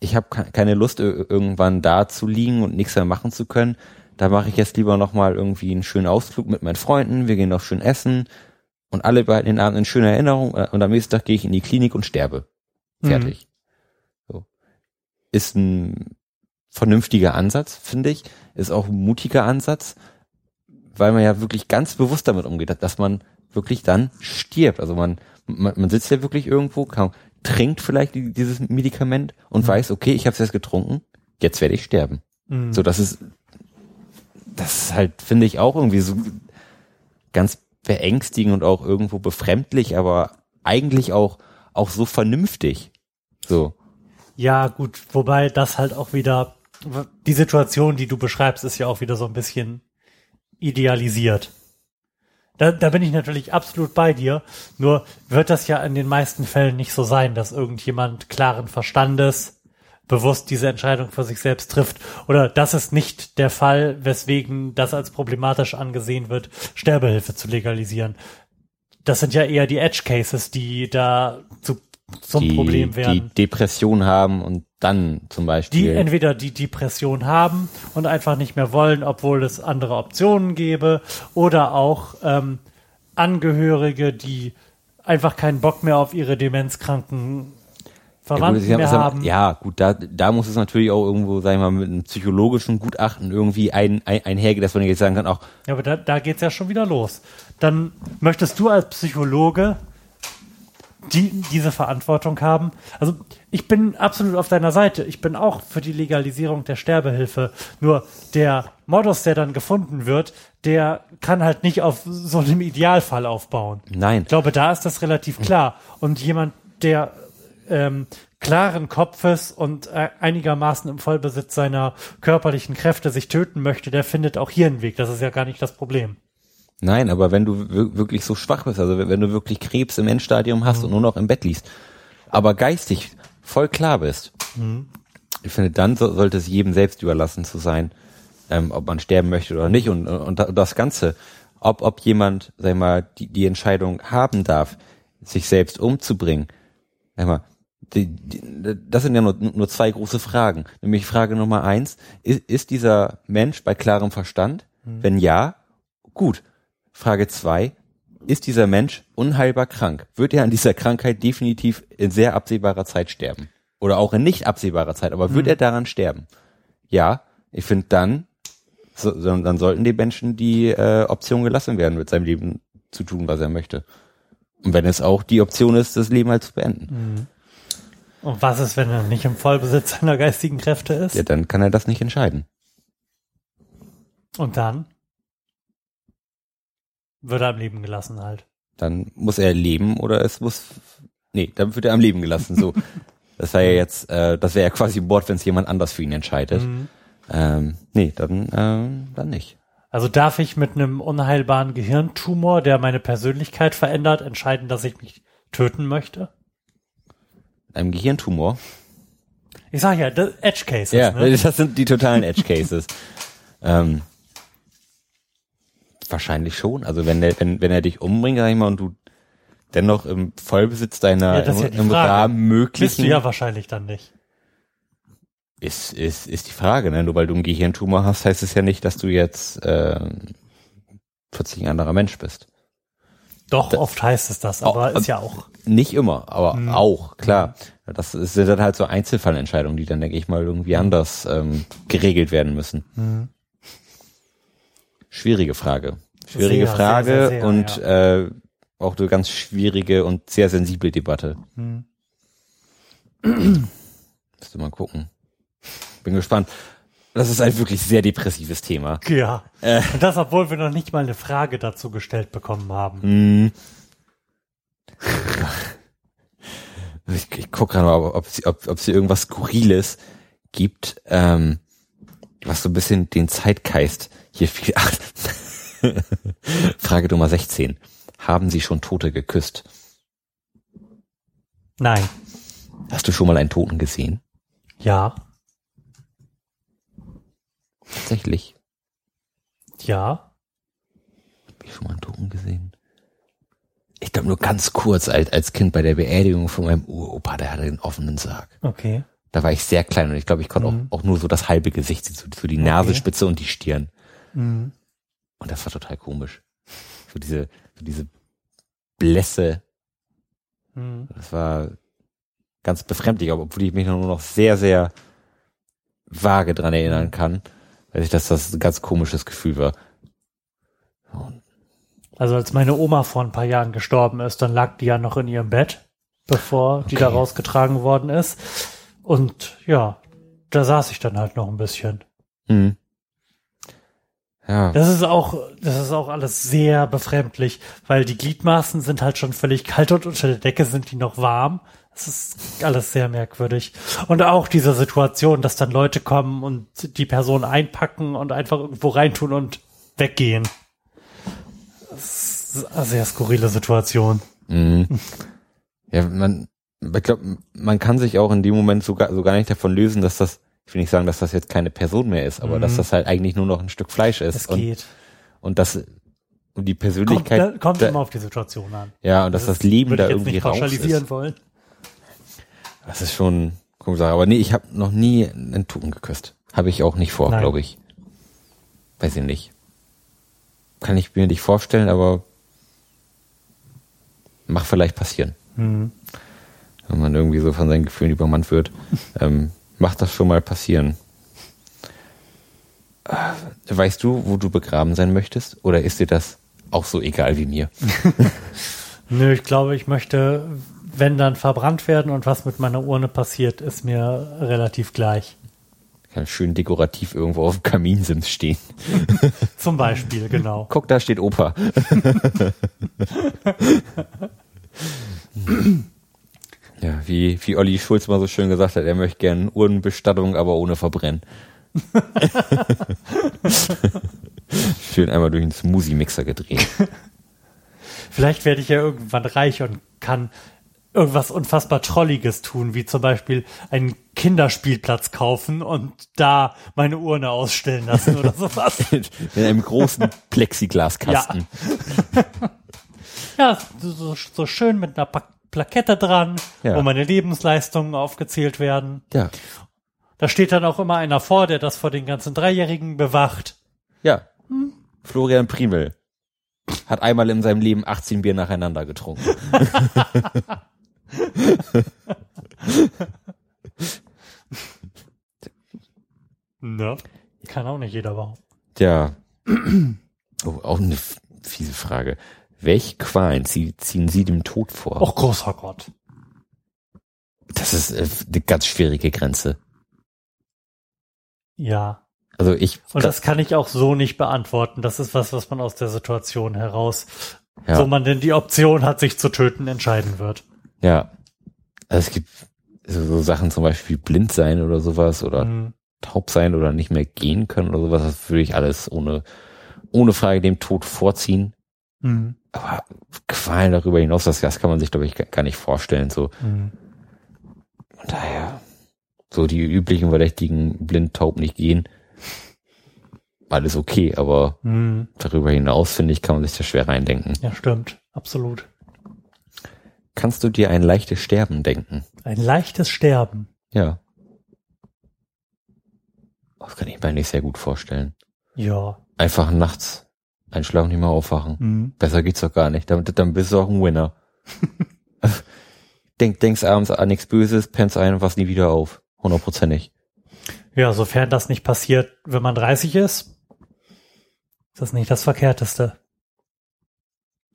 ich habe keine Lust, irgendwann da zu liegen und nichts mehr machen zu können. Da mache ich jetzt lieber nochmal irgendwie einen schönen Ausflug mit meinen Freunden. Wir gehen noch schön essen und alle behalten den Abend in schöner Erinnerung. Und am nächsten Tag gehe ich in die Klinik und sterbe. Fertig. Mhm. So. Ist ein vernünftiger Ansatz, finde ich. Ist auch ein mutiger Ansatz, weil man ja wirklich ganz bewusst damit umgeht, dass man wirklich dann stirbt. Also man, man, man sitzt ja wirklich irgendwo, kann, trinkt vielleicht dieses Medikament und mhm. weiß, okay, ich habe es jetzt getrunken, jetzt werde ich sterben. Mhm. So, das ist, das ist halt, finde ich, auch irgendwie so ganz beängstigend und auch irgendwo befremdlich, aber eigentlich auch, auch so vernünftig. So. Ja, gut, wobei das halt auch wieder, die Situation, die du beschreibst, ist ja auch wieder so ein bisschen idealisiert. Da, da bin ich natürlich absolut bei dir. Nur wird das ja in den meisten Fällen nicht so sein, dass irgendjemand klaren Verstandes bewusst diese Entscheidung für sich selbst trifft. Oder das ist nicht der Fall, weswegen das als problematisch angesehen wird, Sterbehilfe zu legalisieren. Das sind ja eher die Edge Cases, die da zu, zum die, Problem werden. Die Depression haben und dann zum Beispiel. Die entweder die Depression haben und einfach nicht mehr wollen, obwohl es andere Optionen gäbe, oder auch ähm, Angehörige, die einfach keinen Bock mehr auf ihre demenzkranken Verwandten ja, gut, mehr haben. Ja, gut, da, da muss es natürlich auch irgendwo, sag ich mal, mit einem psychologischen Gutachten irgendwie ein, ein, einhergehen, dass man jetzt sagen kann, auch. Ja, aber da, da geht's ja schon wieder los. Dann möchtest du als Psychologe die diese Verantwortung haben. Also ich bin absolut auf deiner Seite. Ich bin auch für die Legalisierung der Sterbehilfe. Nur der Modus, der dann gefunden wird, der kann halt nicht auf so einem Idealfall aufbauen. Nein. Ich glaube, da ist das relativ klar. Und jemand, der ähm, klaren Kopfes und äh, einigermaßen im Vollbesitz seiner körperlichen Kräfte sich töten möchte, der findet auch hier einen Weg. Das ist ja gar nicht das Problem. Nein, aber wenn du wirklich so schwach bist, also wenn du wirklich Krebs im Endstadium hast mhm. und nur noch im Bett liegst, aber geistig voll klar bist, mhm. ich finde, dann so, sollte es jedem selbst überlassen zu sein, ähm, ob man sterben möchte oder nicht und, und, und das Ganze, ob, ob jemand, sag mal, die, die Entscheidung haben darf, sich selbst umzubringen, sag mal, die, die, das sind ja nur, nur zwei große Fragen. Nämlich Frage Nummer eins, ist, ist dieser Mensch bei klarem Verstand? Mhm. Wenn ja, gut, Frage zwei ist dieser Mensch unheilbar krank? Wird er an dieser Krankheit definitiv in sehr absehbarer Zeit sterben? Oder auch in nicht absehbarer Zeit, aber wird mhm. er daran sterben? Ja, ich finde dann, so, dann sollten die Menschen die äh, Option gelassen werden, mit seinem Leben zu tun, was er möchte. Und wenn es auch die Option ist, das Leben halt zu beenden. Mhm. Und was ist, wenn er nicht im Vollbesitz seiner geistigen Kräfte ist? Ja, dann kann er das nicht entscheiden. Und dann? Wird er am Leben gelassen halt. Dann muss er leben oder es muss, nee, dann wird er am Leben gelassen, so. das wäre ja jetzt, äh, das wäre ja quasi Wort, wenn es jemand anders für ihn entscheidet. Mhm. Ähm, nee, dann, ähm, dann nicht. Also darf ich mit einem unheilbaren Gehirntumor, der meine Persönlichkeit verändert, entscheiden, dass ich mich töten möchte? Einem Gehirntumor? Ich sag ja, Edge Cases. Ja, ne? das sind die totalen Edge Cases. ähm, Wahrscheinlich schon. Also wenn der, wenn, wenn er dich umbringt, sag ich mal, und du dennoch im Vollbesitz deiner ja, im, im Rahmen möglichen. Bist du ja wahrscheinlich dann nicht. Ist, ist, ist die Frage, ne? Nur weil du einen Gehirntumor hast, heißt es ja nicht, dass du jetzt äh, plötzlich ein anderer Mensch bist. Doch, das, oft heißt es das, aber auch, ist ja auch. Nicht immer, aber hm. auch, klar. Das sind dann halt so Einzelfallentscheidungen, die dann, denke ich mal, irgendwie anders ähm, geregelt werden müssen. Hm. Schwierige Frage. Schwierige sehr, Frage sehr, sehr, und ja. äh, auch eine ganz schwierige und sehr sensible Debatte. Hm. Müsste mal gucken. Bin gespannt. Das ist ein wirklich sehr depressives Thema. Ja. Äh. Und das, obwohl wir noch nicht mal eine Frage dazu gestellt bekommen haben. Hm. Ich, ich gucke gerade mal, ob sie, ob, ob sie irgendwas Skurriles gibt, ähm, was so ein bisschen den Zeitgeist hier viel. Ach, Frage Nummer 16. Haben Sie schon Tote geküsst? Nein. Hast du schon mal einen Toten gesehen? Ja. ich glaube nur ganz kurz als, als Kind bei der Beerdigung von meinem Uropa, der hatte einen offenen Sarg. Okay. Da war ich sehr klein und ich glaube, ich konnte Mhm. auch, auch nur so das halbe Gesicht sehen, so, so die Nasenspitze und die Stirn. Mhm. Und das war total komisch. So diese, so diese Blässe, Mhm. das war ganz befremdlich, obwohl ich mich nur noch sehr, sehr vage dran erinnern kann, weil ich das, das ein ganz komisches Gefühl war. Also als meine Oma vor ein paar Jahren gestorben ist, dann lag die ja noch in ihrem Bett, bevor die da Okay. rausgetragen worden ist. Und ja, da saß ich dann halt noch ein bisschen. Hm. Ja, Das ist auch, das ist auch alles sehr befremdlich, weil die Gliedmaßen sind halt schon völlig kalt und unter der Decke sind die noch warm. Das ist alles sehr merkwürdig. Und auch diese Situation, dass dann Leute kommen und die Person einpacken und einfach irgendwo reintun und weggehen. Das ist eine sehr skurrile Situation. Mhm. Ja, man, ich glaube, man kann sich auch in dem Moment so gar, so gar nicht davon lösen, dass das, ich will nicht sagen, dass das jetzt keine Person mehr ist, aber Mhm. dass das halt eigentlich nur noch ein Stück Fleisch ist. Es und, geht. und das, und die Kommt, Persönlichkeit, da, kommt da, immer auf die Situation an. ja, und dass das, Leben da irgendwie nicht raus ist. wollen. Das ist schon, komisch. Aber nee, ich habe noch nie einen Toten geküsst. Habe ich auch nicht vor, glaube ich. Weiß ich nicht. Kann ich mir nicht vorstellen, aber mach vielleicht passieren. Hm. wenn man irgendwie so von seinen Gefühlen übermannt wird, ähm, macht das schon mal passieren. Äh, Weißt du, wo du begraben sein möchtest? Oder ist dir das auch so egal wie mir? Nö, ich glaube, ich möchte, wenn dann verbrannt werden und was mit meiner Urne passiert, ist mir relativ gleich. Kann schön dekorativ irgendwo auf dem Kaminsims stehen. Zum Beispiel, genau. Guck, da steht Opa. ja, wie, wie Olli Schulz mal so schön gesagt hat, er möchte gerne Urnenbestattung, aber ohne Verbrennen. schön einmal durch den Smoothie-Mixer gedreht. Vielleicht werde ich ja irgendwann reich und kann irgendwas unfassbar Trolliges tun, wie zum Beispiel einen Kinderspielplatz kaufen und da meine Urne ausstellen lassen oder sowas. In einem großen Plexiglaskasten. Ja, so, so, so schön mit einer pa Plakette dran, Ja. wo meine Lebensleistungen aufgezählt werden. Ja. Da steht dann auch immer einer vor, der das vor den ganzen Dreijährigen bewacht. Ja. Florian Primel hat einmal in seinem Leben 18 Bier nacheinander getrunken. Ne? Kann auch nicht jeder behaupten. Tja. Oh, auch eine fiese Frage. Welche Qualen zie ziehen Sie dem Tod vor? Och, großer Gott. Das ist äh, eine ganz schwierige Grenze. Ja. Also ich, Und das kann ich auch so nicht beantworten. Das ist was, was man aus der Situation heraus, ja, so man denn die Option hat, sich zu töten, entscheiden wird. ja. Also es gibt so, so Sachen zum Beispiel blind sein oder sowas oder Mhm. taub sein oder nicht mehr gehen können oder sowas. Das würde ich alles ohne, ohne Frage dem Tod vorziehen. Mhm. Aber Qualen darüber hinaus, das, das kann man sich, glaube ich, gar nicht vorstellen. So, Mhm. von daher, so die üblichen Verdächtigen, blind, taub, nicht gehen, alles okay, aber Mhm. darüber hinaus, finde ich, kann man sich das schwer reindenken. Ja, stimmt. Absolut. Kannst du dir ein leichtes Sterben denken? Ein leichtes Sterben. Ja. Das kann ich mir eigentlich sehr gut vorstellen. Ja. Einfach nachts einschlafen, nicht mehr aufwachen. Mhm. Besser geht's doch gar nicht. Dann, dann bist du auch ein Winner. Denk, denkst abends an nichts Böses, pennst ein und wachst nie wieder auf. Hundertprozentig. Ja, sofern das nicht passiert, wenn man 30 ist, ist das nicht das Verkehrteste.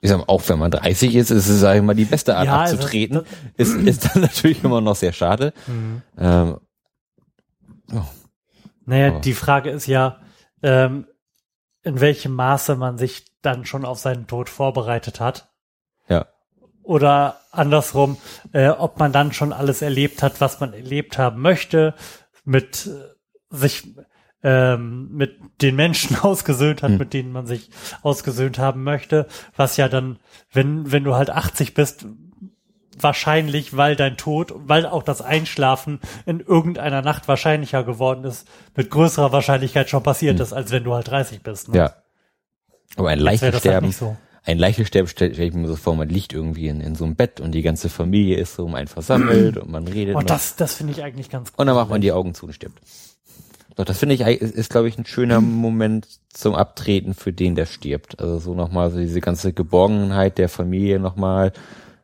Ich sag mal, auch wenn man 30 ist, ist es, sag ich mal, die beste Art Ja, also abzutreten. ist, ist dann natürlich immer noch sehr schade. Mhm. Ähm, Naja, Aber- die Frage ist ja, ähm, in welchem Maße man sich dann schon auf seinen Tod vorbereitet hat. ja. Oder andersrum, äh, ob man dann schon alles erlebt hat, was man erlebt haben möchte, mit äh, sich ähm, mit den Menschen ausgesöhnt hat, Hm. mit denen man sich ausgesöhnt haben möchte, was ja dann, wenn, wenn du halt 80 bist, wahrscheinlich, weil dein Tod, weil auch das Einschlafen in irgendeiner Nacht wahrscheinlicher geworden ist, mit größerer Wahrscheinlichkeit schon passiert ist, als wenn du halt 30 bist. Ne? Hm. Ja. Aber ein wär leichtes das halt so. ein leichtes Sterben stelle stell ich mir so vor, man liegt irgendwie in, in so einem Bett und die ganze Familie ist so um einen versammelt und man redet. Und noch. das, das finde ich eigentlich ganz und dann macht man die Augen zu und stirbt. Doch, das finde ich, ist, ist glaube ich, ein schöner Moment zum Abtreten für den, der stirbt. Also so nochmal so diese ganze Geborgenheit der Familie nochmal,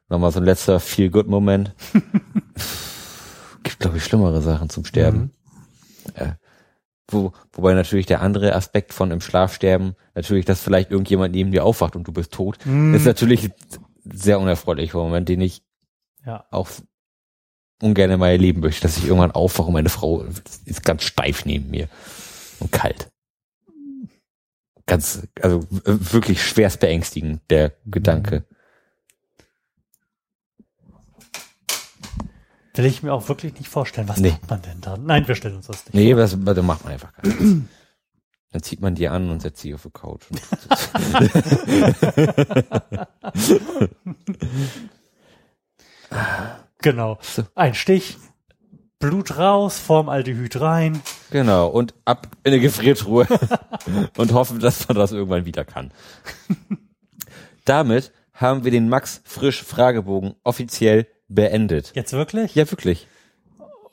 nochmal so ein letzter Feel-Good-Moment. Gibt, glaube ich, schlimmere Sachen zum Sterben. Äh, wo, wobei natürlich der andere Aspekt von im Schlaf sterben, natürlich, dass vielleicht irgendjemand neben dir aufwacht und du bist tot, ist natürlich sehr unerfreulicher Moment, den ich Ja. auch ungern in meinem Leben möchte, dass ich irgendwann aufwache und meine Frau ist ganz steif neben mir und kalt. Ganz, also wirklich schwerst beängstigend, der Gedanke. Will ich mir auch wirklich nicht vorstellen. Was Nee. macht man denn da? Nein, wir stellen uns das nicht. Nee, das, das macht man einfach gar nicht. Dann zieht man die an und setzt sie auf die Couch. Genau. Ein Stich, Blut raus, Formaldehyd rein. genau, und ab in eine Gefriertruhe und hoffen, dass man das irgendwann wieder kann. Damit haben wir den Max Frisch Fragebogen offiziell beendet. Jetzt wirklich? Ja, wirklich.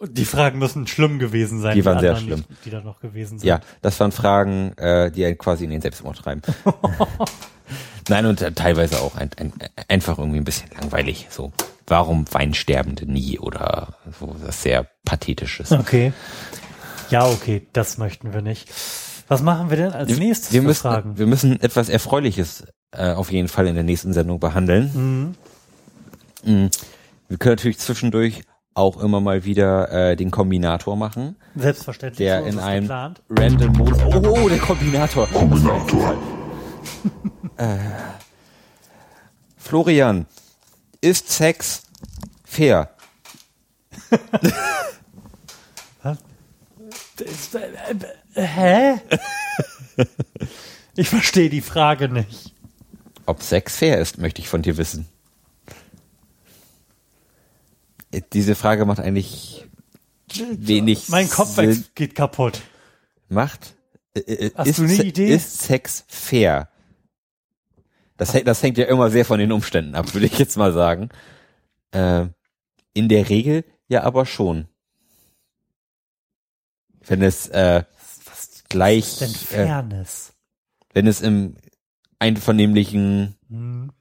Die Fragen müssen schlimm gewesen sein. Die waren sehr schlimm. Nicht, die da noch gewesen sind. Ja, das waren Fragen, äh, die einen quasi in den Selbstmord treiben. Nein, und äh, teilweise auch ein, ein, einfach irgendwie ein bisschen langweilig. So, warum weinen Sterbende nie oder so was sehr pathetisches. Okay. Ja, okay, das möchten wir nicht. Was machen wir denn als nächstes wir für müssen, Fragen? wir müssen etwas Erfreuliches äh, auf jeden Fall in der nächsten Sendung behandeln. Mhm. Wir können natürlich zwischendurch auch immer mal wieder äh, den Kombinator machen, Selbstverständlich. der so ist in einem geplant. random Modus. Oh, oh, der Kombinator. Kombinator. Florian, ist Sex fair? Das- äh, äh, Hä? ich verstehe die Frage nicht. Ob Sex fair ist, möchte ich von dir wissen. Äh, Diese Frage macht eigentlich wenig Mein Kopf Sinn. geht kaputt. Macht. äh, äh, Hast ist, du eine Idee? Ist Sex fair? Das, hängt- das hängt ja immer sehr von den Umständen ab, würde ich jetzt mal sagen. Äh, in der Regel ja aber schon. Wenn es äh, gleich, Denn äh, Fairness. wenn es im einvernehmlichen Hm.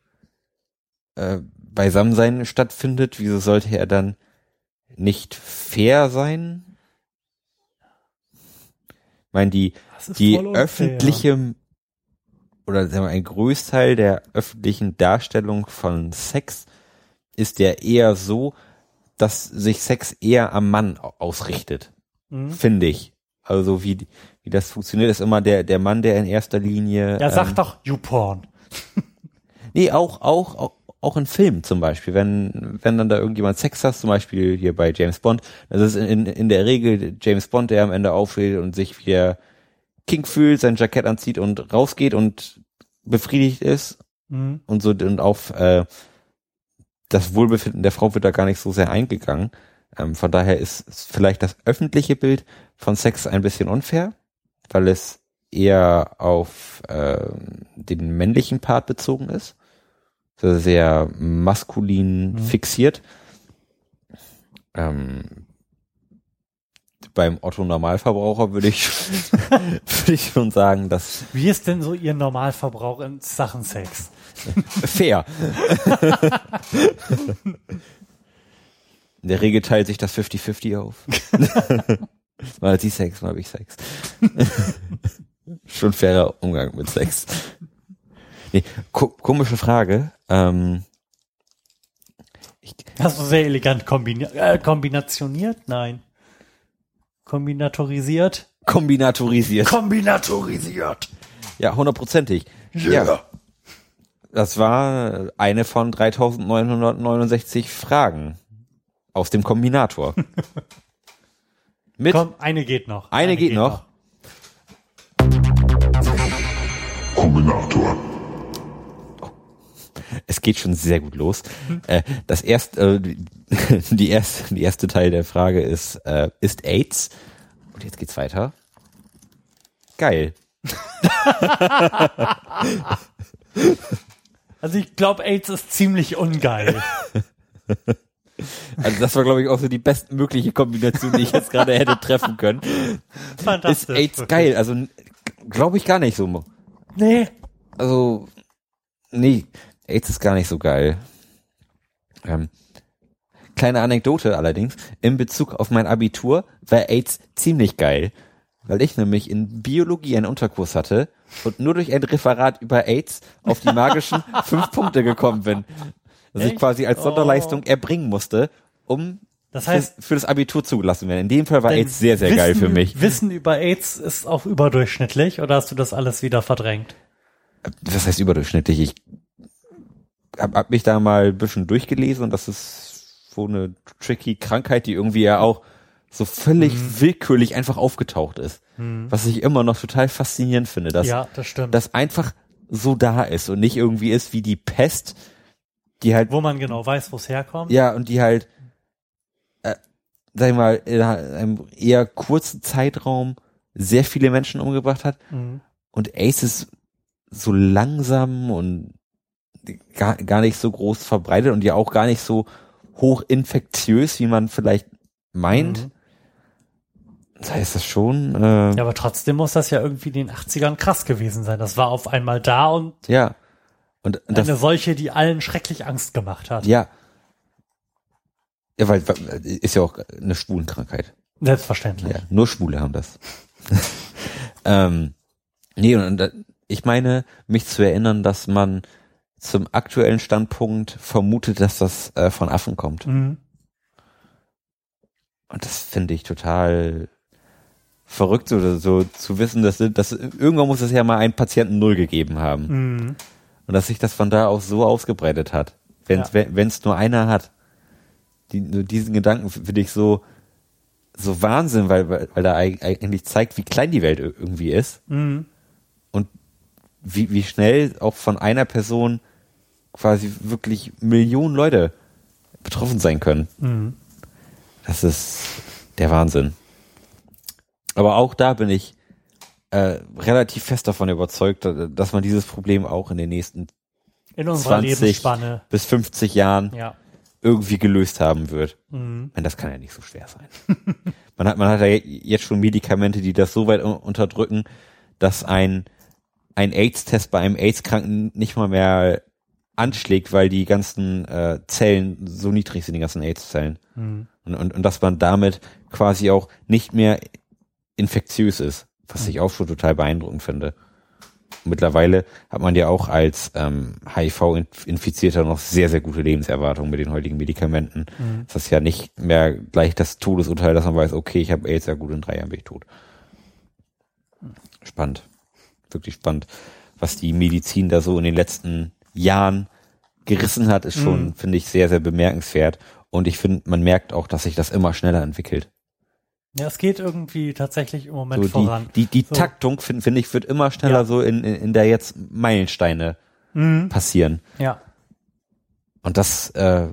äh, Beisammensein stattfindet, wieso sollte er dann nicht fair sein? Ich meine, die, die öffentliche oder sagen wir, ein Großteil der öffentlichen Darstellung von Sex ist ja eher so, dass sich Sex eher am Mann au- ausrichtet, Hm. finde ich. Also wie, wie das funktioniert, ist immer der, der Mann, der in erster Linie. Ja, sag ähm, doch, YouPorn. Nee, auch, auch, auch, auch in Filmen zum Beispiel, wenn, wenn dann da irgendjemand Sex hat, zum Beispiel hier bei James Bond, das ist in, in der Regel James Bond, der am Ende aufsteht und sich wieder King fühlt, sein Jackett anzieht und rausgeht und befriedigt ist Hm. und so und auf äh, das Wohlbefinden der Frau wird da gar nicht so sehr eingegangen. Ähm, von daher ist, ist vielleicht das öffentliche Bild von Sex ein bisschen unfair, weil es eher auf äh, den männlichen Part bezogen ist. So sehr maskulin Mhm. fixiert. Ähm, beim Otto Normalverbraucher würde ich, würde ich schon sagen, dass Wie ist denn so Ihr Normalverbrauch in Sachen Sex? Fair. In der Regel teilt sich das 50-50 auf. mal hat sie Sex, mal habe ich Sex. Schon fairer Umgang mit Sex. Nee, ko komische Frage. Ähm, Hast du sehr elegant kombini äh, kombinationiert? Nein. Kombinatorisiert? kombinatorisiert. Kombinatorisiert. Ja, hundertprozentig. Ja. Das war eine von 3969 Fragen aus dem Kombinator. Mit Komm, eine geht noch. Eine geht noch. Kombinator. Geht schon sehr gut los. Äh, das erste, äh, die erste, die erste Teil der Frage ist, äh, ist AIDS? Und jetzt geht's weiter. Geil. Also ich glaube, AIDS ist ziemlich ungeil. Also das war, glaube ich, auch so die bestmögliche Kombination, die ich jetzt gerade hätte treffen können. Fantastisch. Ist AIDS wirklich. geil? Also glaube ich gar nicht so. Nee. Also nee, AIDS ist gar nicht so geil. Ähm, kleine Anekdote allerdings, in Bezug auf mein Abitur war AIDS ziemlich geil, weil ich nämlich in Biologie einen Unterkurs hatte und nur durch ein Referat über AIDS auf die magischen fünf Punkte gekommen bin. Dass ich quasi als Oh. Sonderleistung erbringen musste, um Das heißt, für das Abitur zugelassen werden. In dem Fall war AIDS sehr, sehr Wissen, geil für mich. Wissen über AIDS ist auch überdurchschnittlich oder hast du das alles wieder verdrängt? Was heißt überdurchschnittlich? Ich hab, hab mich da mal ein bisschen durchgelesen und das ist so eine tricky Krankheit, die irgendwie ja auch so völlig Mhm. willkürlich einfach aufgetaucht ist. Was ich immer noch total faszinierend finde, dass ja, das stimmt. das einfach so da ist und nicht irgendwie ist wie die Pest, die halt Wo man genau weiß, wo es herkommt. ja, und die halt, äh, sag ich mal, in einem eher kurzen Zeitraum sehr viele Menschen umgebracht hat. Mhm. Und Ace ist so langsam und gar, gar nicht so groß verbreitet und ja auch gar nicht so hoch infektiös, wie man vielleicht meint. Mhm. Das heißt das schon, äh, Ja, ja. aber trotzdem muss das ja irgendwie in den 80ern krass gewesen sein. Das war auf einmal da und Und, und das, eine solche, die allen schrecklich Angst gemacht hat. ja. Ja, weil, weil ist ja auch eine Schwulenkrankheit. Selbstverständlich. Ja, nur Schwule haben das. ähm, nee, und, und äh, ich meine, mich zu erinnern, dass man zum aktuellen Standpunkt vermutet, dass das äh, von Affen kommt. Mhm. Und das finde ich total verrückt, so, so zu wissen, dass, dass irgendwann muss es ja mal einen Patienten Null gegeben haben. Mhm. Und dass sich das von da aus so ausgebreitet hat. Wenn es Ja. wenn es nur einer hat. Die, diesen Gedanken finde ich so, so Wahnsinn, weil, weil, weil da eig- eigentlich zeigt, wie klein die Welt ir- irgendwie ist. Mhm. Und wie, wie schnell auch von einer Person quasi wirklich Millionen Leute betroffen sein können. Mhm. Das ist der Wahnsinn. Aber auch da bin ich äh, relativ fest davon überzeugt, da- dass man dieses Problem auch in den nächsten In unserer 20 Lebensspanne. bis 50 Jahren Ja. irgendwie gelöst haben wird. Mhm. Und das kann ja nicht so schwer sein. man hat, man hat ja jetzt schon Medikamente, die das so weit un- unterdrücken, dass ein, ein AIDS-Test bei einem AIDS-Kranken nicht mal mehr anschlägt, weil die ganzen äh, Zellen so niedrig sind, die ganzen AIDS-Zellen. Mhm. Und, und, und dass man damit quasi auch nicht mehr infektiös ist, was ich auch schon total beeindruckend finde. Mittlerweile hat man ja auch als ähm, HIV-Infizierter noch sehr, sehr gute Lebenserwartung mit den heutigen Medikamenten. Mhm. Das ist ja nicht mehr gleich das Todesurteil, dass man weiß, okay, ich habe AIDS, ja gut, in drei Jahren bin ich tot. Spannend. Wirklich spannend. Was die Medizin da so in den letzten Jahren gerissen hat, ist schon, Mhm. finde ich, sehr, sehr bemerkenswert. Und ich finde, man merkt auch, dass sich das immer schneller entwickelt. Ja, es geht irgendwie tatsächlich im Moment So voran. die, die, die So. Taktung, finde find ich, wird immer schneller Ja. so in, in, in der jetzt Meilensteine Mhm. passieren. Ja. Und das äh,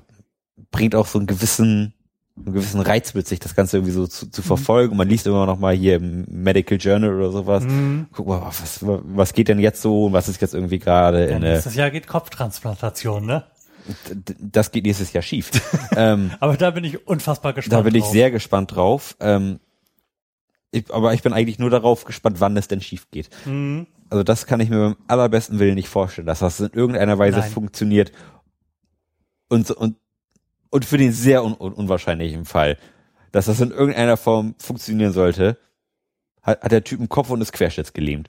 bringt auch so einen gewissen, einen gewissen Reiz mit sich, das Ganze irgendwie so zu, zu verfolgen. Und man liest immer noch mal hier im Medical Journal oder sowas. Mhm. Guck mal, was, was geht denn jetzt so und was ist jetzt irgendwie gerade Ja, in äh, nächstes Jahr geht Kopftransplantation, ne? das geht nächstes Jahr schief. ähm, Aber da bin ich unfassbar gespannt. da bin ich drauf. sehr gespannt drauf. Ähm, ich, aber ich bin eigentlich nur darauf gespannt, wann es denn schief geht. Mhm. Also das kann ich mir beim allerbesten Willen nicht vorstellen, dass das in irgendeiner Weise Nein. funktioniert. Und, so- und, und für den sehr un, un, unwahrscheinlichen Fall, dass das in irgendeiner Form funktionieren sollte, hat, hat der Typ einen Kopf und ist querschnittsgelähmt.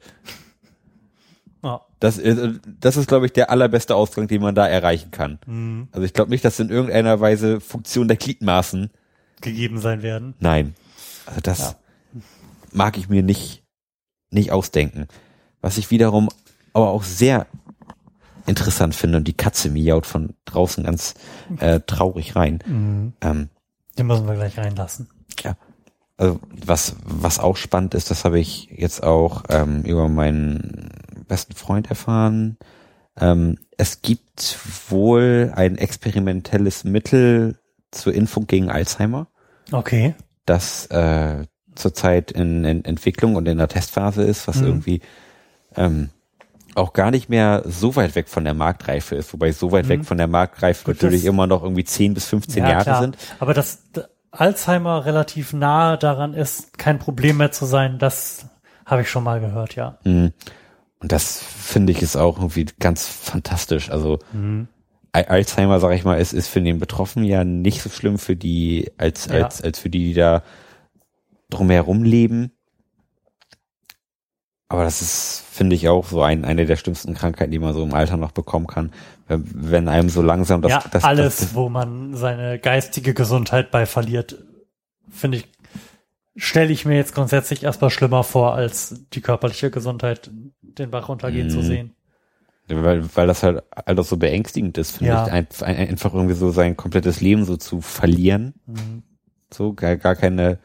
Ja. Das, ist- das ist, glaube ich, der allerbeste Ausgang, den man da erreichen kann. Mhm. Also ich glaube nicht, dass in irgendeiner Weise Funktion der Gliedmaßen, Gegeben sein werden. nein. Also das Ja. mag ich mir nicht, nicht ausdenken. Was ich wiederum aber auch sehr interessant finde und die Katze miaut von draußen ganz äh, traurig rein. Mhm. Ähm, Den müssen wir gleich reinlassen. ja. Also was, was auch spannend ist, das habe ich jetzt auch ähm, über meinen besten Freund erfahren. Ähm, es gibt wohl ein experimentelles Mittel zur Impfung gegen Alzheimer, Okay. das äh, zurzeit in, in Entwicklung und in der Testphase ist, was Mhm. irgendwie ähm, auch gar nicht mehr so weit weg von der Marktreife ist, wobei so weit weg von der Marktreife Gut, natürlich immer noch irgendwie 10 bis 15 Jahre klar. sind. Aber dass Alzheimer relativ nahe daran ist, kein Problem mehr zu sein, das habe ich schon mal gehört, ja. Mhm. Und das finde ich ist auch irgendwie ganz fantastisch. Also Mhm. Al- Alzheimer, sag ich mal, ist, ist für den Betroffenen ja nicht so schlimm für die, als, Ja. als, als für die, die da drumherum leben. Aber das ist, finde ich, auch so ein, eine der schlimmsten Krankheiten, die man so im Alter noch bekommen kann. Wenn, wenn einem so langsam das, ja, das, alles, das, wo man seine geistige Gesundheit bei verliert, finde ich, stelle ich mir jetzt grundsätzlich erstmal schlimmer vor, als die körperliche Gesundheit den Bach runtergehen zu Mhm. sehen. weil, weil das halt alles so beängstigend ist, finde Ja. ich, ein, ein, einfach irgendwie so sein komplettes Leben so zu verlieren. Mhm. so gar, gar keine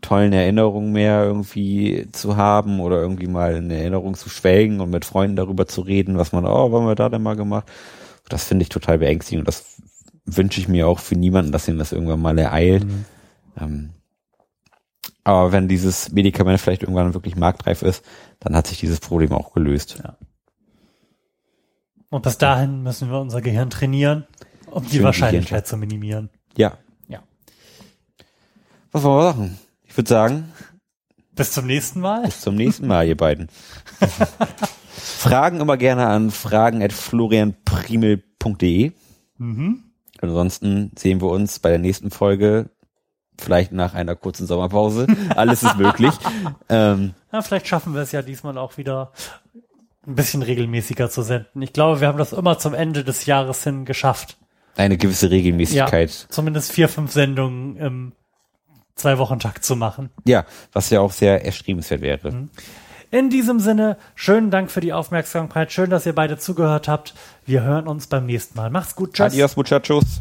tollen Erinnerungen mehr irgendwie zu haben oder irgendwie mal in Erinnerung zu schwelgen und mit Freunden darüber zu reden, was man, oh, was haben wir da denn mal gemacht? Das finde ich total beängstigend und das wünsche ich mir auch für niemanden, dass ihm das irgendwann mal ereilt. Mhm. Ähm, aber wenn dieses Medikament vielleicht irgendwann wirklich marktreif ist, dann hat sich dieses Problem auch gelöst. Und bis dahin müssen wir unser Gehirn trainieren, um die Wahrscheinlichkeit zu minimieren. Ja. Ja. Was wollen wir machen? Ich würde sagen, Bis zum nächsten Mal. Bis zum nächsten Mal, ihr beiden. Fragen immer gerne an fragen.florianprimel.de. Mhm. Ansonsten sehen wir uns bei der nächsten Folge, vielleicht nach einer kurzen Sommerpause. Alles ist möglich. ähm, Ja, vielleicht schaffen wir es ja diesmal auch wieder ein bisschen regelmäßiger zu senden. Ich glaube, wir haben das immer zum Ende des Jahres hin geschafft. eine gewisse Regelmäßigkeit. Zumindest vier, fünf Sendungen im Zwei-Wochen-Takt zu machen. Ja. was ja auch sehr erstrebenswert wäre. Mhm. In diesem Sinne, schönen Dank für die Aufmerksamkeit. Schön, dass ihr beide zugehört habt. Wir hören uns beim nächsten Mal. Macht's gut. Tschüss. Adios, muchachos.